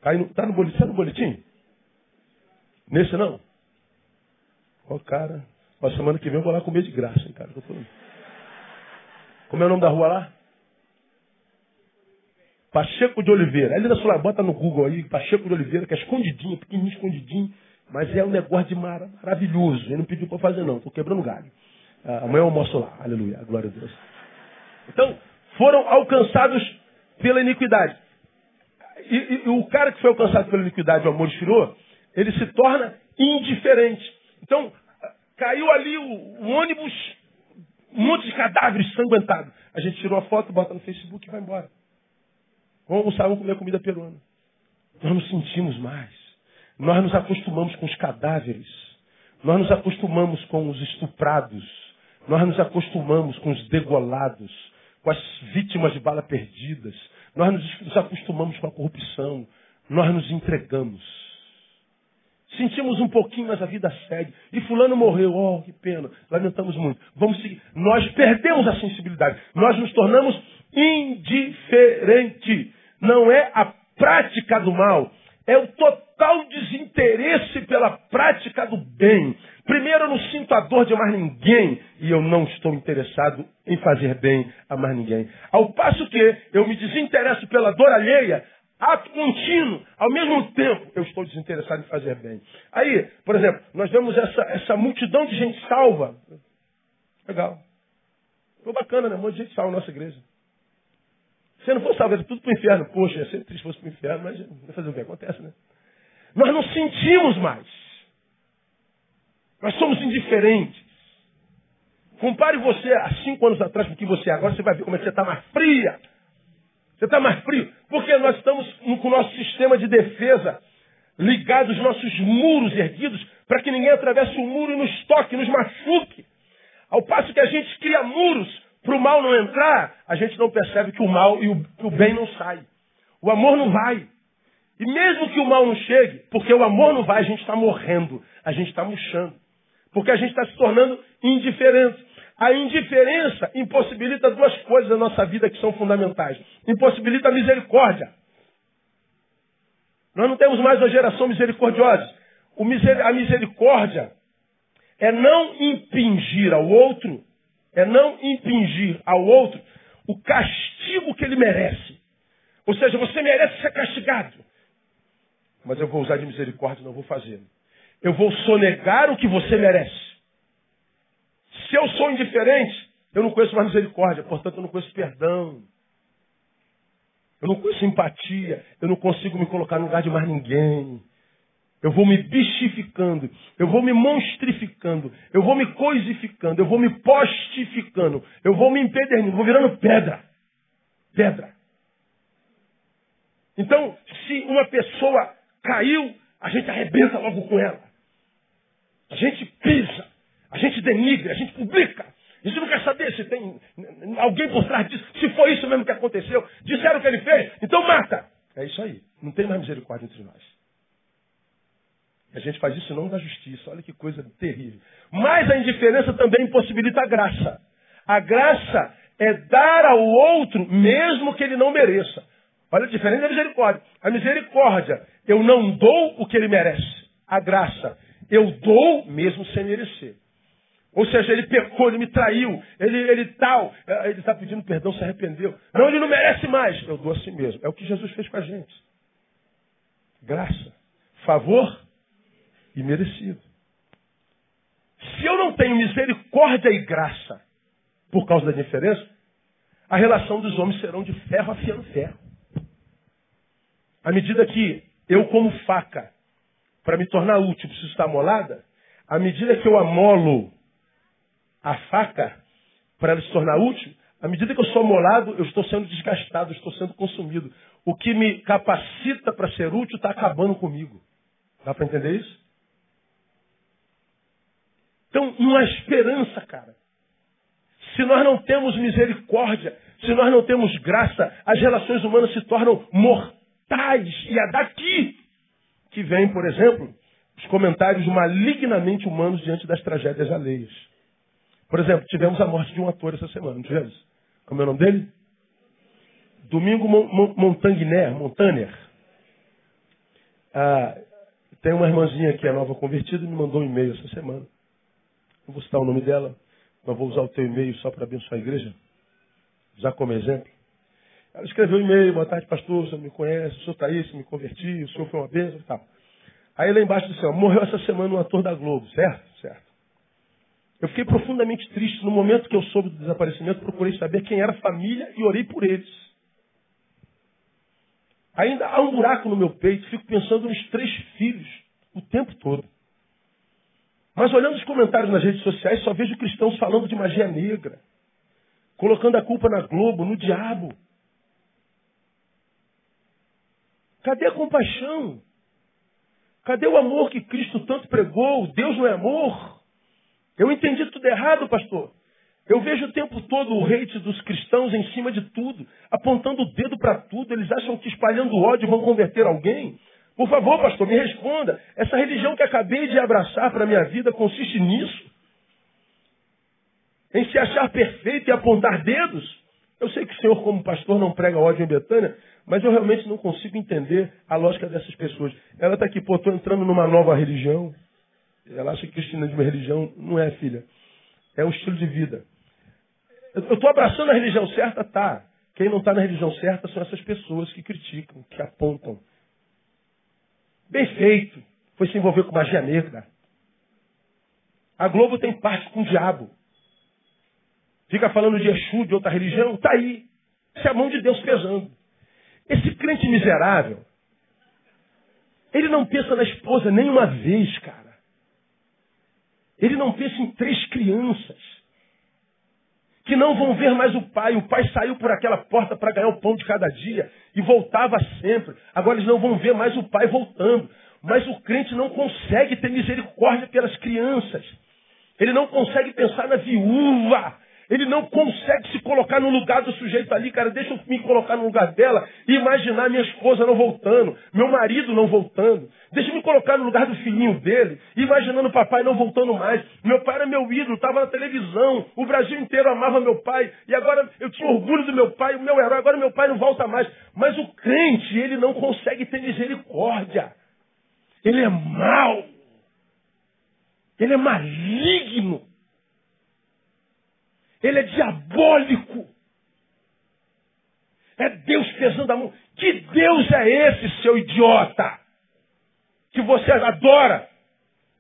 Tá, no, tá no boletim? Tá no boletim? Nesse não? Ó, oh, cara, a semana que vem eu vou lá comer de graça, hein, cara. Como é o nome da rua lá? Pacheco de Oliveira. Ali na sua bota no Google aí, Pacheco de Oliveira, que é escondidinho, pequenininho, escondidinho. Mas é um negócio de mar maravilhoso. Ele não pediu para fazer, não. Estou quebrando galho. Ah, amanhã eu almoço lá. Aleluia. Glória a Deus. Então, foram alcançados pela iniquidade. E, e, e, o cara que foi alcançado pela iniquidade, o amor esfriou, ele se torna indiferente. Então, caiu ali o, o ônibus, um monte de cadáveres sanguentados. A gente tirou a foto, bota no Facebook e vai embora. Vamos almoçar, vamos comer comida peruana. Nós nos sentimos mais. Nós nos acostumamos com os cadáveres. Nós nos acostumamos com os estuprados. Nós nos acostumamos com os degolados, com as vítimas de bala perdidas. Nós nos acostumamos com a corrupção. Nós nos entregamos. Sentimos um pouquinho, mas a vida segue. E fulano morreu. Oh, que pena. Lamentamos muito. Vamos seguir. Nós perdemos a sensibilidade. Nós nos tornamos indiferente. Não é a prática do mal, é o total desinteresse pela prática do bem. Primeiro, eu não sinto a dor de mais ninguém e eu não estou interessado em fazer bem a mais ninguém. Ao passo que eu me desinteresso pela dor alheia, ato contínuo, ao mesmo tempo eu estou desinteressado em fazer bem. Aí, por exemplo, nós vemos essa, essa multidão de gente salva. Legal. Ficou bacana, né? Um monte de gente salva na nossa igreja. Se não fosse salvo, tudo para o inferno. Poxa, ia ser triste se fosse para o inferno, mas vai fazer o que acontece, né? Nós não sentimos mais. Nós somos indiferentes. Compare você há cinco anos atrás com o que você é agora, você vai ver como é que você está mais fria. Você está mais frio. Porque nós estamos com o nosso sistema de defesa ligado aos nossos muros erguidos para que ninguém atravesse o muro e nos toque, nos machuque. Ao passo que a gente cria muros para o mal não entrar, a gente não percebe que o mal e o, o bem não sai. O amor não vai. E mesmo que o mal não chegue, porque o amor não vai, a gente está morrendo, a gente está murchando. Porque a gente está se tornando indiferente. A indiferença impossibilita duas coisas na nossa vida que são fundamentais. Impossibilita a misericórdia. Nós não temos mais uma geração misericordiosa. a misericórdia é não impingir ao outro é não impingir ao outro o castigo que ele merece. Ou seja, você merece ser castigado. Mas eu vou usar de misericórdia, não vou fazer. Eu vou sonegar o que você merece. Se eu sou indiferente, eu não conheço mais misericórdia, portanto eu não conheço perdão. Eu não conheço empatia, eu não consigo me colocar no lugar de mais ninguém. Eu vou me bichificando, eu vou me monstrificando, eu vou me coisificando, eu vou me postificando, eu vou me empedernindo, vou virando pedra. Pedra. Então, se uma pessoa caiu, a gente arrebenta logo com ela. A gente pisa, a gente denigra, a gente publica. A gente não quer saber se tem alguém por trás disso, se foi isso mesmo que aconteceu. Disseram que ele fez, então mata. É isso aí. Não tem mais misericórdia entre nós. A gente faz isso não da justiça. Olha que coisa terrível. Mas a indiferença também impossibilita a graça. A graça é dar ao outro mesmo que ele não mereça. Olha a diferença da misericórdia. A misericórdia, eu não dou o que ele merece. A graça, eu dou mesmo sem merecer. Ou seja, ele pecou, ele me traiu, ele, ele tal, é, ele está pedindo perdão, se arrependeu. Não, ele não merece mais. Eu dou a si mesmo. É o que Jesus fez com a gente. Graça. Favor e merecido. Se eu não tenho misericórdia e graça por causa da diferença, a relação dos homens serão de ferro afiando ferro. À medida que eu, como faca, para me tornar útil, preciso estar amolada, à medida que eu amolo a faca para ela se tornar útil, à medida que eu sou amolado, eu estou sendo desgastado, estou sendo consumido. O que me capacita para ser útil está acabando comigo. Dá para entender isso? Então, não há esperança, cara. Se nós não temos misericórdia, se nós não temos graça, as relações humanas se tornam mortais. E é daqui que vem, por exemplo, os comentários malignamente humanos diante das tragédias alheias. Por exemplo, tivemos a morte de um ator essa semana, não tivemos? Como é o nome dele? Domingo Montagner, Montaner. Ah, tem uma irmãzinha que é nova convertida e me mandou um e-mail essa semana. Não vou citar o nome dela, mas vou usar o teu e-mail só para abençoar a igreja. Usar como exemplo. Ela escreveu um e-mail, boa tarde, pastor, senhor me conhece, o senhor está aí, me converti, o senhor foi uma bênção e tal. Aí lá embaixo disse, ó, morreu essa semana um ator da Globo, certo? Certo. Eu fiquei profundamente triste. No momento que eu soube do desaparecimento, procurei saber quem era a família e orei por eles. Ainda há um buraco no meu peito, fico pensando nos três filhos o tempo todo. Mas olhando os comentários nas redes sociais, só vejo cristãos falando de magia negra, colocando a culpa na Globo, no diabo. Cadê a compaixão? Cadê o amor que Cristo tanto pregou? Deus não é amor. Eu entendi tudo errado, pastor. Eu vejo o tempo todo o hate dos cristãos em cima de tudo, apontando o dedo para tudo. Eles acham que espalhando ódio vão converter alguém. Por favor, pastor, me responda. Essa religião que acabei de abraçar para a minha vida consiste nisso? Em se achar perfeito e apontar dedos? Eu sei que o senhor, como pastor, não prega ódio em Betânia, mas eu realmente não consigo entender a lógica dessas pessoas. Ela está aqui, pô, estou entrando numa nova religião. Ela acha que cristianismo é religião. Não é, filha. É um estilo de vida. Eu estou abraçando a religião certa, tá. Quem não está na religião certa são essas pessoas que criticam, que apontam. Bem feito. Foi se envolver com magia negra. A Globo tem parte com o diabo. Fica falando de Exu, de outra religião, está aí. Isso é a mão de Deus pesando. Esse crente miserável, ele não pensa na esposa nem uma vez, cara. Ele não pensa em três crianças que não vão ver mais o pai. O pai saiu por aquela porta para ganhar o pão de cada dia e voltava sempre. Agora eles não vão ver mais o pai voltando. Mas o crente não consegue ter misericórdia pelas crianças. Ele não consegue pensar na viúva ele não consegue se colocar no lugar do sujeito ali, cara. Deixa eu me colocar no lugar dela e imaginar minha esposa não voltando, meu marido não voltando. Deixa eu me colocar no lugar do filhinho dele, imaginando o papai não voltando mais. Meu pai era meu ídolo, estava na televisão, o Brasil inteiro amava meu pai, e agora eu tinha orgulho do meu pai, o meu herói, agora meu pai não volta mais. Mas o crente, ele não consegue ter misericórdia. Ele é mau. Ele é maligno. Ele é diabólico. É Deus pesando a mão. Que Deus é esse, seu idiota? Que você adora?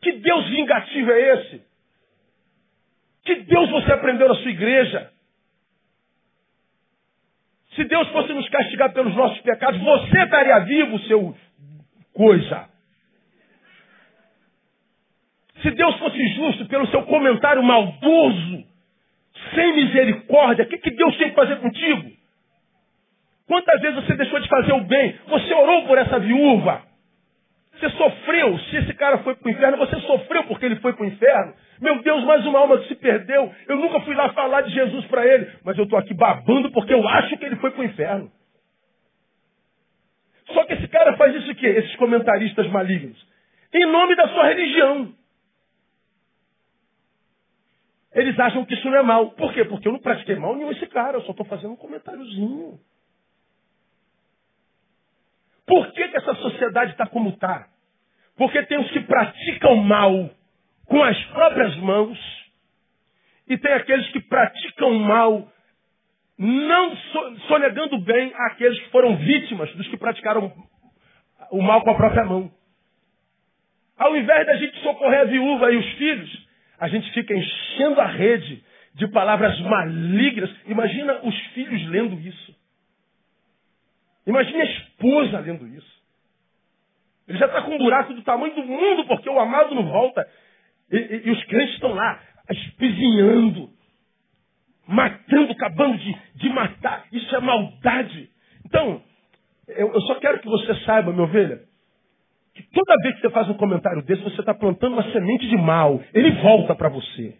Que Deus vingativo é esse? Que Deus você aprendeu na sua igreja? Se Deus fosse nos castigar pelos nossos pecados, você estaria vivo, seu coisa. Se Deus fosse justo pelo seu comentário maldoso, sem misericórdia, o que, que Deus tem que fazer contigo? Quantas vezes você deixou de fazer o bem? Você orou por essa viúva. Você sofreu. Se esse cara foi para o inferno, você sofreu porque ele foi para o inferno. Meu Deus, mais uma alma que se perdeu. Eu nunca fui lá falar de Jesus para ele. Mas eu estou aqui babando porque eu acho que ele foi para o inferno. Só que esse cara faz isso o quê? Esses comentaristas malignos. Em nome da sua religião. Eles acham que isso não é mal. Por quê? Porque eu não pratiquei mal nenhum esse cara, eu só estou fazendo um comentáriozinho. Por que, que essa sociedade está como está? Porque tem os que praticam mal com as próprias mãos e tem aqueles que praticam mal não sonegando bem àqueles que foram vítimas dos que praticaram o mal com a própria mão. Ao invés da gente socorrer a viúva e os filhos, a gente fica enchendo a rede de palavras malignas. Imagina os filhos lendo isso. Imagina a esposa lendo isso. Ele já está com um buraco do tamanho do mundo, porque o amado não volta. E, e, e os crentes estão lá, espizinhando, matando, acabando de, de matar. Isso é maldade. Então, eu, eu só quero que você saiba, minha ovelha, que toda vez que você faz um comentário desse, você está plantando uma semente de mal. Ele volta para você.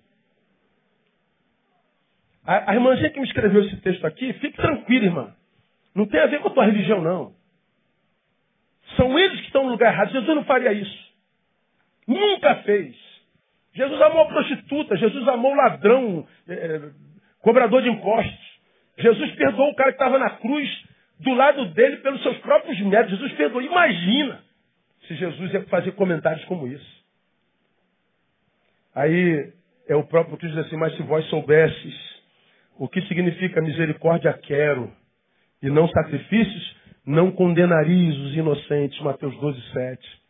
A, a irmãzinha que me escreveu esse texto aqui, fique tranquila, irmã. Não tem a ver com a tua religião, não. São eles que estão no lugar errado. Jesus não faria isso. Nunca fez. Jesus amou prostituta, Jesus amou ladrão, é, cobrador de impostos. Jesus perdoou o cara que estava na cruz do lado dele pelos seus próprios méritos. Jesus perdoou. Imagina se Jesus ia fazer comentários como isso. Aí é o próprio Cristo diz assim, mas se vós soubesses o que significa misericórdia quero e não sacrifícios, não condenareis os inocentes. Mateus 12, 7.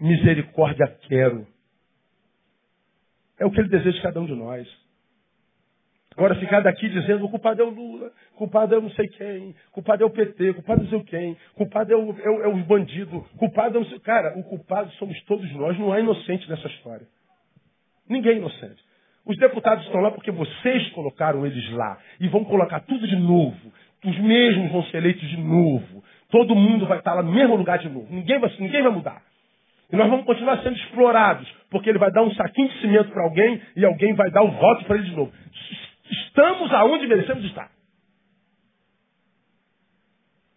Misericórdia quero. É o que ele deseja de cada um de nós. Agora, ficar daqui dizendo o culpado é o Lula, o culpado é não sei quem, o culpado é o PT, o culpado é não sei quem, o culpado é o, é o, é o bandido, o culpado é o... Cara, o culpado somos todos nós, não há inocente nessa história. Ninguém é inocente. Os deputados estão lá porque vocês colocaram eles lá. E vão colocar tudo de novo. Os mesmos vão ser eleitos de novo. Todo mundo vai estar lá no mesmo lugar de novo. Ninguém vai, ninguém vai mudar. E nós vamos continuar sendo explorados, porque ele vai dar um saquinho de cimento para alguém e alguém vai dar o voto para ele de novo. Estamos aonde merecemos estar.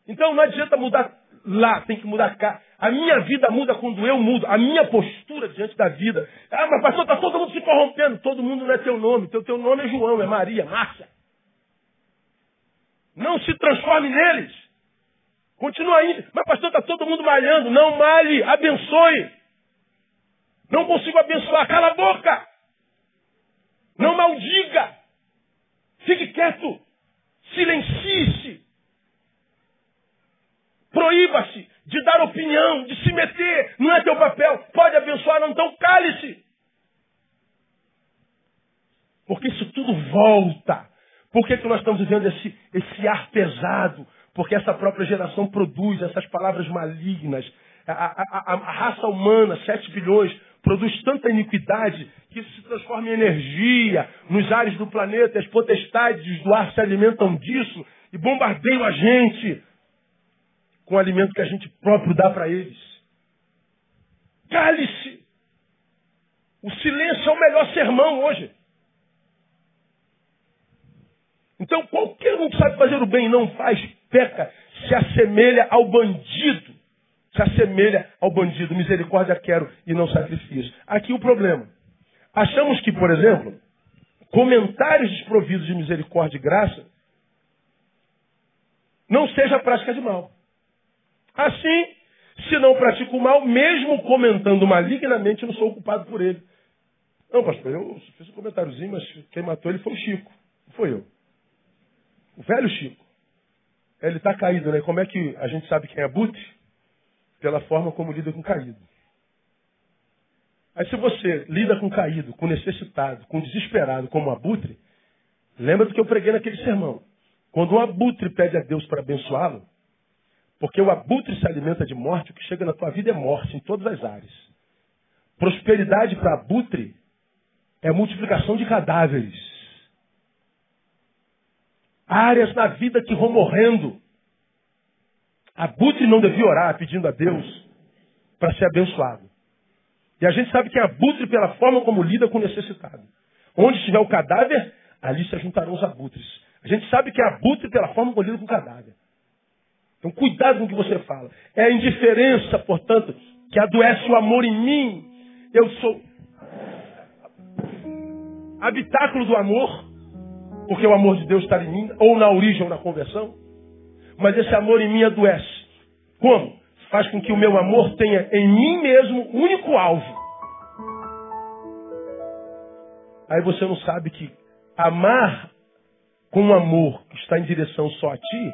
Então não adianta mudar lá, tem que mudar cá. A minha vida muda quando eu mudo. A minha postura diante da vida. Ah, mas pastor, está todo mundo se corrompendo. Todo mundo não é teu nome. Teu, teu nome é João, é Maria, Márcia. Não se transforme neles. Continua indo. Mas, pastor, está todo mundo malhando. Não malhe, abençoe. Não consigo abençoar. Cala a boca. Não maldiga. Fique quieto. Silencie-se. Proíba-se de dar opinião, de se meter. Não é teu papel. Pode abençoar, não. Então cale-se. Porque isso tudo volta. Por que, que nós estamos vivendo esse, esse ar pesado? porque essa própria geração produz essas palavras malignas. A, a, a, a, raça humana, 7 bilhões, produz tanta iniquidade que isso se transforma em energia nos ares do planeta. As potestades do ar se alimentam disso e bombardeiam a gente com o alimento que a gente próprio dá para eles. Cale-se! O silêncio é o melhor sermão hoje. Então, qualquer um que sabe fazer o bem e não faz, peca, se assemelha ao bandido. Se assemelha ao bandido. Misericórdia quero e não sacrifício. Aqui o problema. Achamos que, por exemplo, comentários desprovidos de misericórdia e graça não seja prática de mal. Assim, se não pratico o mal, mesmo comentando malignamente, eu não sou culpado por ele. Não, pastor, eu fiz um comentáriozinho, mas quem matou ele foi o Chico, não foi eu. O velho Chico. Ele está caído, né? Como é que a gente sabe quem é abutre? Pela forma como lida com caído. Aí se você lida com caído, com necessitado, com desesperado, como abutre, lembra do que eu preguei naquele sermão. Quando um abutre pede a Deus para abençoá-lo, porque o abutre se alimenta de morte, o que chega na tua vida é morte em todas as áreas. Prosperidade para abutre é multiplicação de cadáveres áreas na vida que vão morrendo. Abutre não devia orar pedindo a Deus para ser abençoado. E a gente sabe que é abutre pela forma como lida com o necessitado. Onde estiver o cadáver, ali se juntarão os abutres. A gente sabe que é abutre pela forma como lida com o cadáver. Então cuidado com o que você fala. É a indiferença, portanto, que adoece o amor em mim. Eu sou habitáculo do amor porque o amor de Deus está em mim, ou na origem ou na conversão. Mas esse amor em mim adoece. Como? Faz com que o meu amor tenha em mim mesmo único alvo. Aí você não sabe que amar com um amor que está em direção só a ti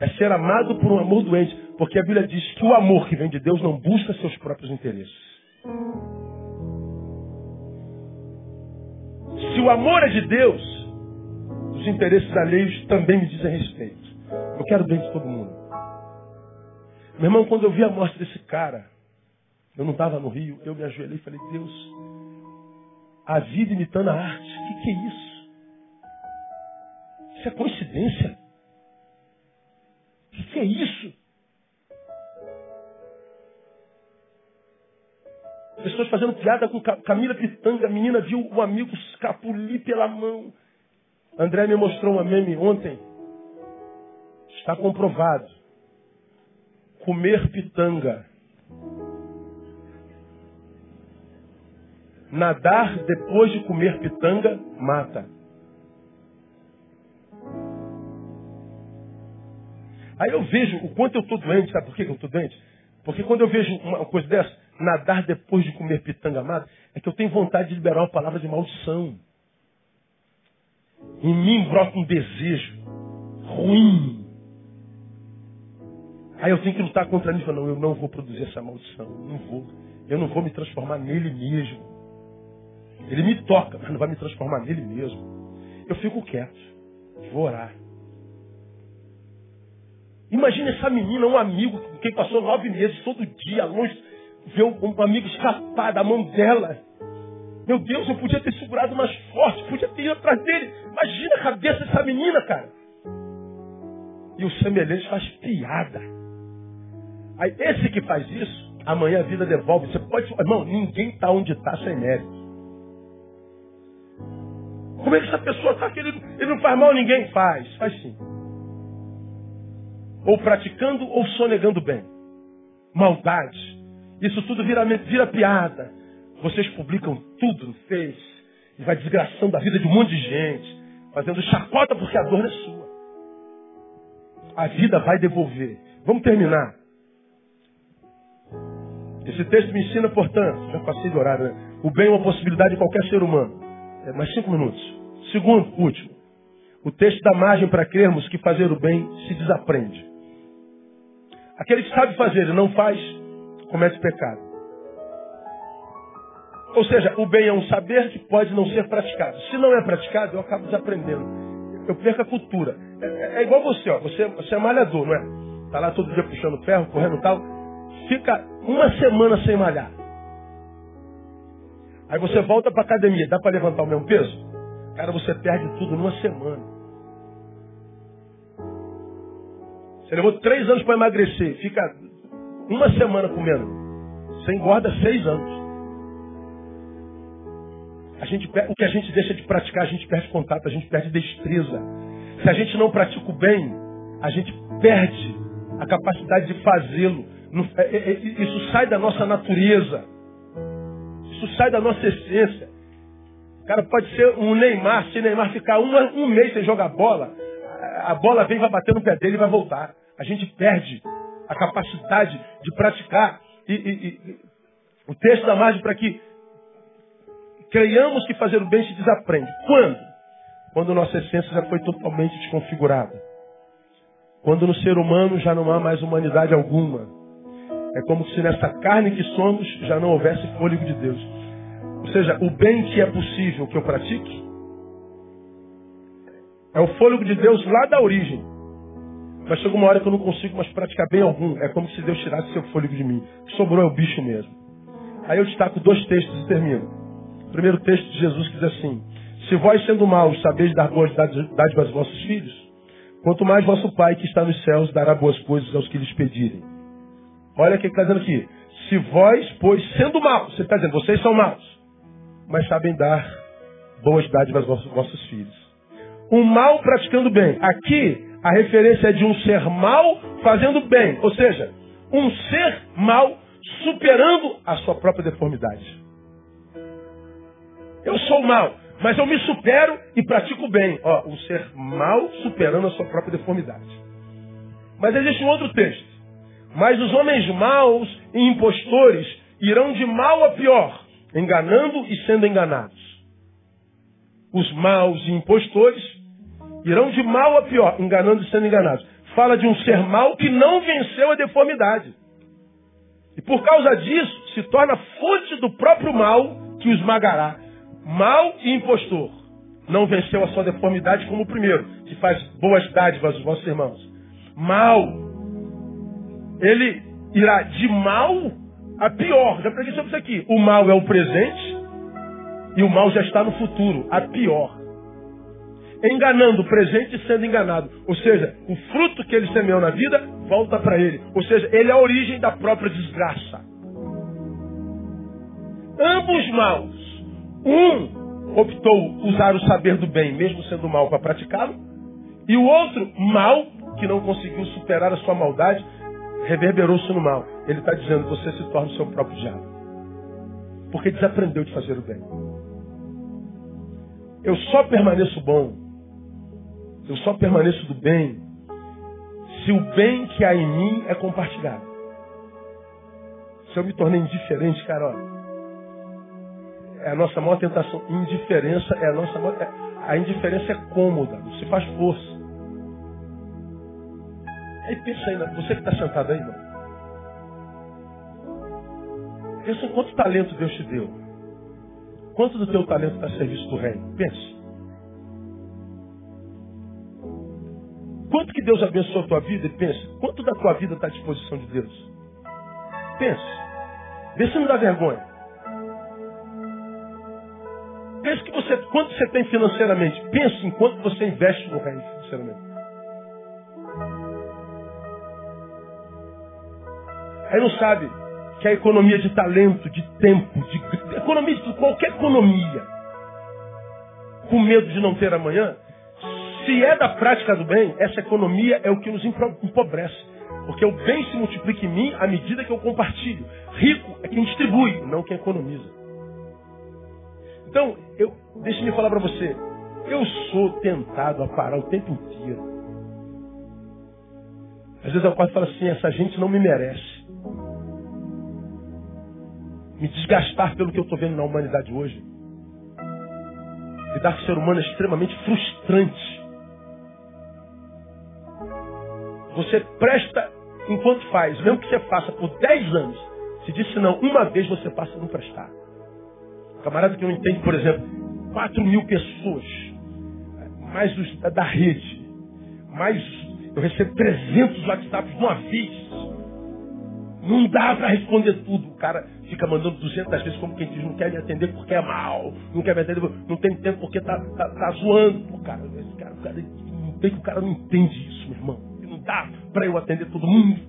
é ser amado por um amor doente. Porque a Bíblia diz que o amor que vem de Deus não busca seus próprios interesses. Se o amor é de Deus, os interesses alheios também me dizem respeito. Eu quero bem de todo mundo. Meu irmão, quando eu vi a morte desse cara, eu não estava no Rio, eu me ajoelhei e falei, Deus, a vida imitando a arte, o que, que é isso? Isso é coincidência? O que, que é isso? Pessoas fazendo piada com Camila Pitanga, a menina viu o amigo escapulir pela mão. André me mostrou uma meme ontem. Está comprovado. Comer pitanga. Nadar depois de comer pitanga mata. Aí eu vejo o quanto eu estou doente, sabe por que eu estou doente? Porque quando eu vejo uma coisa dessa, nadar depois de comer pitanga mata, é que eu tenho vontade de liberar uma palavra de maldição. Em mim brota um desejo ruim Aí eu tenho que lutar contra mim. Não, eu não vou produzir essa maldição. Não vou. Eu não vou me transformar nele mesmo. Ele me toca, mas não vai me transformar nele mesmo. Eu fico quieto. Vou orar. Imagina essa menina, um amigo quem passou nove meses, todo dia, longe, ver um amigo escapar da mão dela. Meu Deus, eu podia ter segurado mais forte, podia ter ido atrás dele. Imagina a cabeça dessa menina, cara. E o semelhante faz piada. Aí esse que faz isso, amanhã a vida devolve. Você pode. Irmão, ninguém está onde está sem mérito. Como é que essa pessoa está querendo? Ele não faz mal a ninguém? Faz, faz sim ou praticando ou sonegando bem. Maldade. Isso tudo vira, vira piada. Vocês publicam tudo no Face e vai desgraçando a vida de um monte de gente, fazendo chacota porque a dor é sua. A vida vai devolver. Vamos terminar. Esse texto me ensina, portanto, já passei do horário, né? o bem é uma possibilidade de qualquer ser humano. É mais cinco minutos. Segundo, último. O texto dá margem para crermos que fazer o bem se desaprende. Aquele que sabe fazer e não faz, comete pecado. Ou seja, o bem é um saber que pode não ser praticado. Se não é praticado, eu acabo desaprendendo. Eu perco a cultura. É, é, é igual você, ó. Você, você é malhador, não é? Tá lá todo dia puxando ferro, correndo tal. Fica uma semana sem malhar. Aí você volta para academia, dá para levantar o mesmo peso? Cara, você perde tudo numa semana. Você levou três anos para emagrecer, fica uma semana comendo. Você engorda seis anos. A gente, o que a gente deixa de praticar, a gente perde contato, a gente perde destreza. Se a gente não pratica o bem, a gente perde a capacidade de fazê-lo. É, é, é, isso sai da nossa natureza. Isso sai da nossa essência. O cara pode ser um Neymar, se Neymar ficar um mês sem jogar bola, a bola vem, vai bater no pé dele e vai voltar a gente perde a capacidade de praticar. E, e, e o texto dá margem para que creiamos que fazer o bem se desaprende. Quando? Quando nossa essência já foi totalmente desconfigurada. Quando no ser humano já não há mais humanidade alguma. É como se nessa carne que somos já não houvesse fôlego de Deus. Ou seja, o bem que é possível que eu pratique é o fôlego de Deus lá da origem. Mas chega uma hora que eu não consigo mais praticar bem algum. É como se Deus tirasse seu fôlego de mim. O que sobrou é o bicho mesmo. Aí eu destaco dois textos e termino. O primeiro texto de Jesus que diz assim: Se vós, sendo maus, sabeis dar boas dádivas aos vossos filhos, quanto mais vosso Pai que está nos céus dará boas coisas aos que lhes pedirem. Olha o que ele está dizendo aqui. Se vós, pois, sendo maus, você está dizendo, vocês são maus, mas sabem dar boas dádivas aos vossos filhos. Um mal praticando bem. Aqui a referência é de um ser mal fazendo bem. Ou seja, um ser mal superando a sua própria deformidade. Eu sou mal, mas eu me supero e pratico bem. Ó, um ser mal superando a sua própria deformidade. Mas existe um outro texto. Mas os homens maus e impostores irão de mal a pior, enganando e sendo enganados. Os maus e impostores Irão de mal a pior, enganando e sendo enganados. Fala de um ser mau que não venceu a deformidade. E por causa disso, se torna fonte do próprio mal que os esmagará. Mal e impostor. Não venceu a sua deformidade como o primeiro, que faz boas dádivas aos vossos irmãos. Mal. Ele irá de mal a pior. Já preguei sobre isso aqui. O mal é o presente e o mal já está no futuro, a pior enganando o presente e sendo enganado. Ou seja, o fruto que ele semeou na vida volta para ele. Ou seja, ele é a origem da própria desgraça. Ambos maus. Um optou usar o saber do bem, mesmo sendo mal, para praticá-lo. E o outro, mal, que não conseguiu superar a sua maldade, reverberou-se no mal. Ele está dizendo, você se torna o seu próprio diabo. Porque desaprendeu de fazer o bem. Eu só permaneço bom eu só permaneço do bem se o bem que há em mim é compartilhado. Se eu me tornei indiferente, cara, olha, é a nossa maior tentação. Indiferença é a nossa maior. É, a indiferença é cômoda, não se faz força. Aí pensa aí, você que está sentado aí, irmão. Pensa em quanto talento Deus te deu. Quanto do teu talento está a serviço do reino? Pensa. Quanto que Deus abençoa a tua vida? Pensa. Quanto da tua vida está à disposição de Deus? Pensa. Vê se não dá vergonha. Pensa que você, quanto você tem financeiramente. Pensa em quanto você investe no reino financeiramente. Aí não sabe que a economia de talento, de tempo, de economia de qualquer economia, com medo de não ter amanhã, se é da prática do bem, essa economia é o que nos empobrece. Porque o bem se multiplica em mim à medida que eu compartilho. Rico é quem distribui, não quem economiza. Então, eu, deixe-me falar para você. Eu sou tentado a parar o tempo inteiro. Às vezes eu quase falo assim, essa gente não me merece me desgastar pelo que eu estou vendo na humanidade hoje. Lidar com o ser humano é extremamente frustrante. Você presta enquanto faz, mesmo que você faça por 10 anos. Se disse não, uma vez você passa a não prestar. camarada que não entende, por exemplo, 4 mil pessoas, mais os da rede, mais eu recebo 300 WhatsApps de uma vez. Não dá para responder tudo. O cara fica mandando 200 vezes como quem diz, não quer me atender porque é mal, não quer me atender, não tem tempo porque tá, tá, tá zoando. O cara, esse cara, o cara, não tem que o cara não entende isso, meu irmão. Não dá para eu atender todo mundo.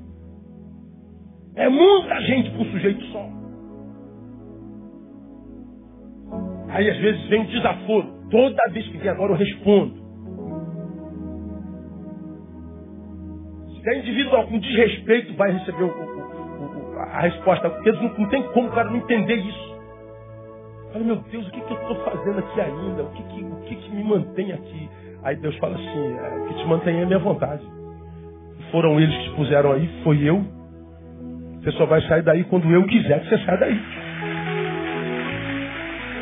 É muita gente para sujeito só. Aí às vezes vem um desaforo. Toda vez que vem agora eu respondo. Se é indivíduo com desrespeito, vai receber o, a resposta. Porque não, não tem como o cara não entender isso. Fala, meu Deus, o que, que eu estou fazendo aqui ainda? O, que, que, o que, que me mantém aqui? Aí Deus fala assim, é, o que te mantém é a minha vontade. Foram eles que te puseram aí, foi eu. Você só vai sair daí quando eu quiser que você saia daí.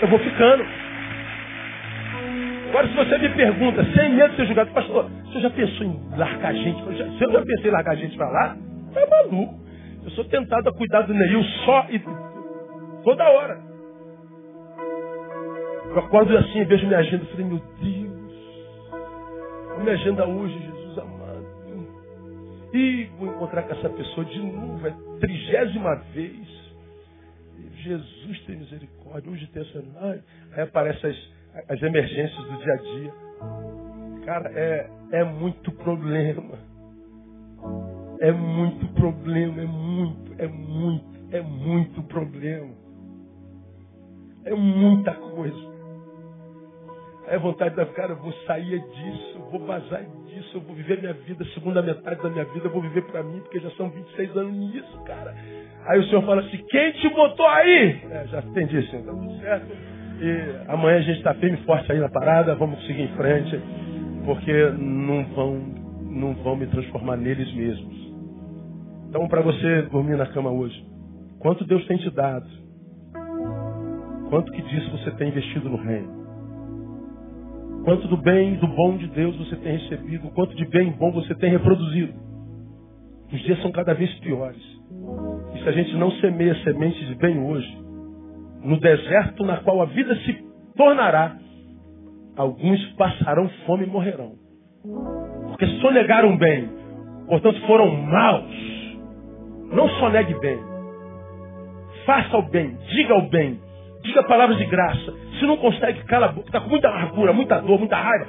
Eu vou ficando. Agora, se você me pergunta, sem medo de ser julgado, pastor, você já pensou em largar a gente? Se eu já pensei em largar a gente para lá, é maluco. Eu sou tentado a cuidar do Neil só e toda hora. Eu acordo assim, vejo minha agenda e falei, meu Deus, a minha agenda hoje, Jesus amado. E vou encontrar com essa pessoa de novo, é trigésima vez. Jesus tem misericórdia. Hoje tem essa. Aí aparecem as, as emergências do dia a dia. Cara, é, é muito problema. É muito problema, é muito, é muito, é muito problema. É muita coisa. Aí a vontade da cara, eu vou sair disso, eu vou vazar disso, eu vou viver minha vida, segunda metade da minha vida, eu vou viver para mim, porque já são 26 anos nisso, cara. Aí o senhor fala assim, quem te botou aí? É, já entendi, senhor, tá tudo certo. E amanhã a gente está firme e forte aí na parada, vamos seguir em frente, porque não vão, não vão me transformar neles mesmos. Então, para você dormir na cama hoje, quanto Deus tem te dado? Quanto que disso você tem investido no reino? Quanto do bem, do bom de Deus você tem recebido? Quanto de bem bom você tem reproduzido? Os dias são cada vez piores. E se a gente não semeia sementes de bem hoje, no deserto na qual a vida se tornará, alguns passarão fome e morrerão. Porque sonegaram bem, portanto foram maus. Não só negue bem. Faça o bem, diga o bem, diga palavras de graça. Se não consegue, cala a boca, está com muita amargura, muita dor, muita raiva.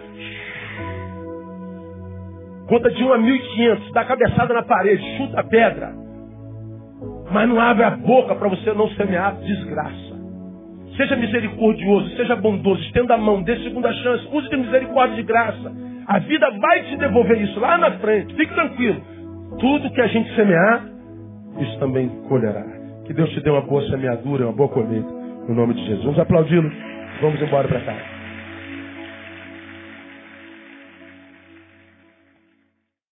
Conta de 1 a 1.500, dá cabeçada na parede, chuta a pedra. Mas não abre a boca para você não semear desgraça. Seja misericordioso, seja bondoso, estenda a mão, dê segunda chance, use de misericórdia e de graça. A vida vai te devolver isso lá na frente, fique tranquilo. Tudo que a gente semear, isso também colherá. Que Deus te dê uma boa semeadura, uma boa colheita. No nome de Jesus. Vamos aplaudi-lo. Vamos embora para casa.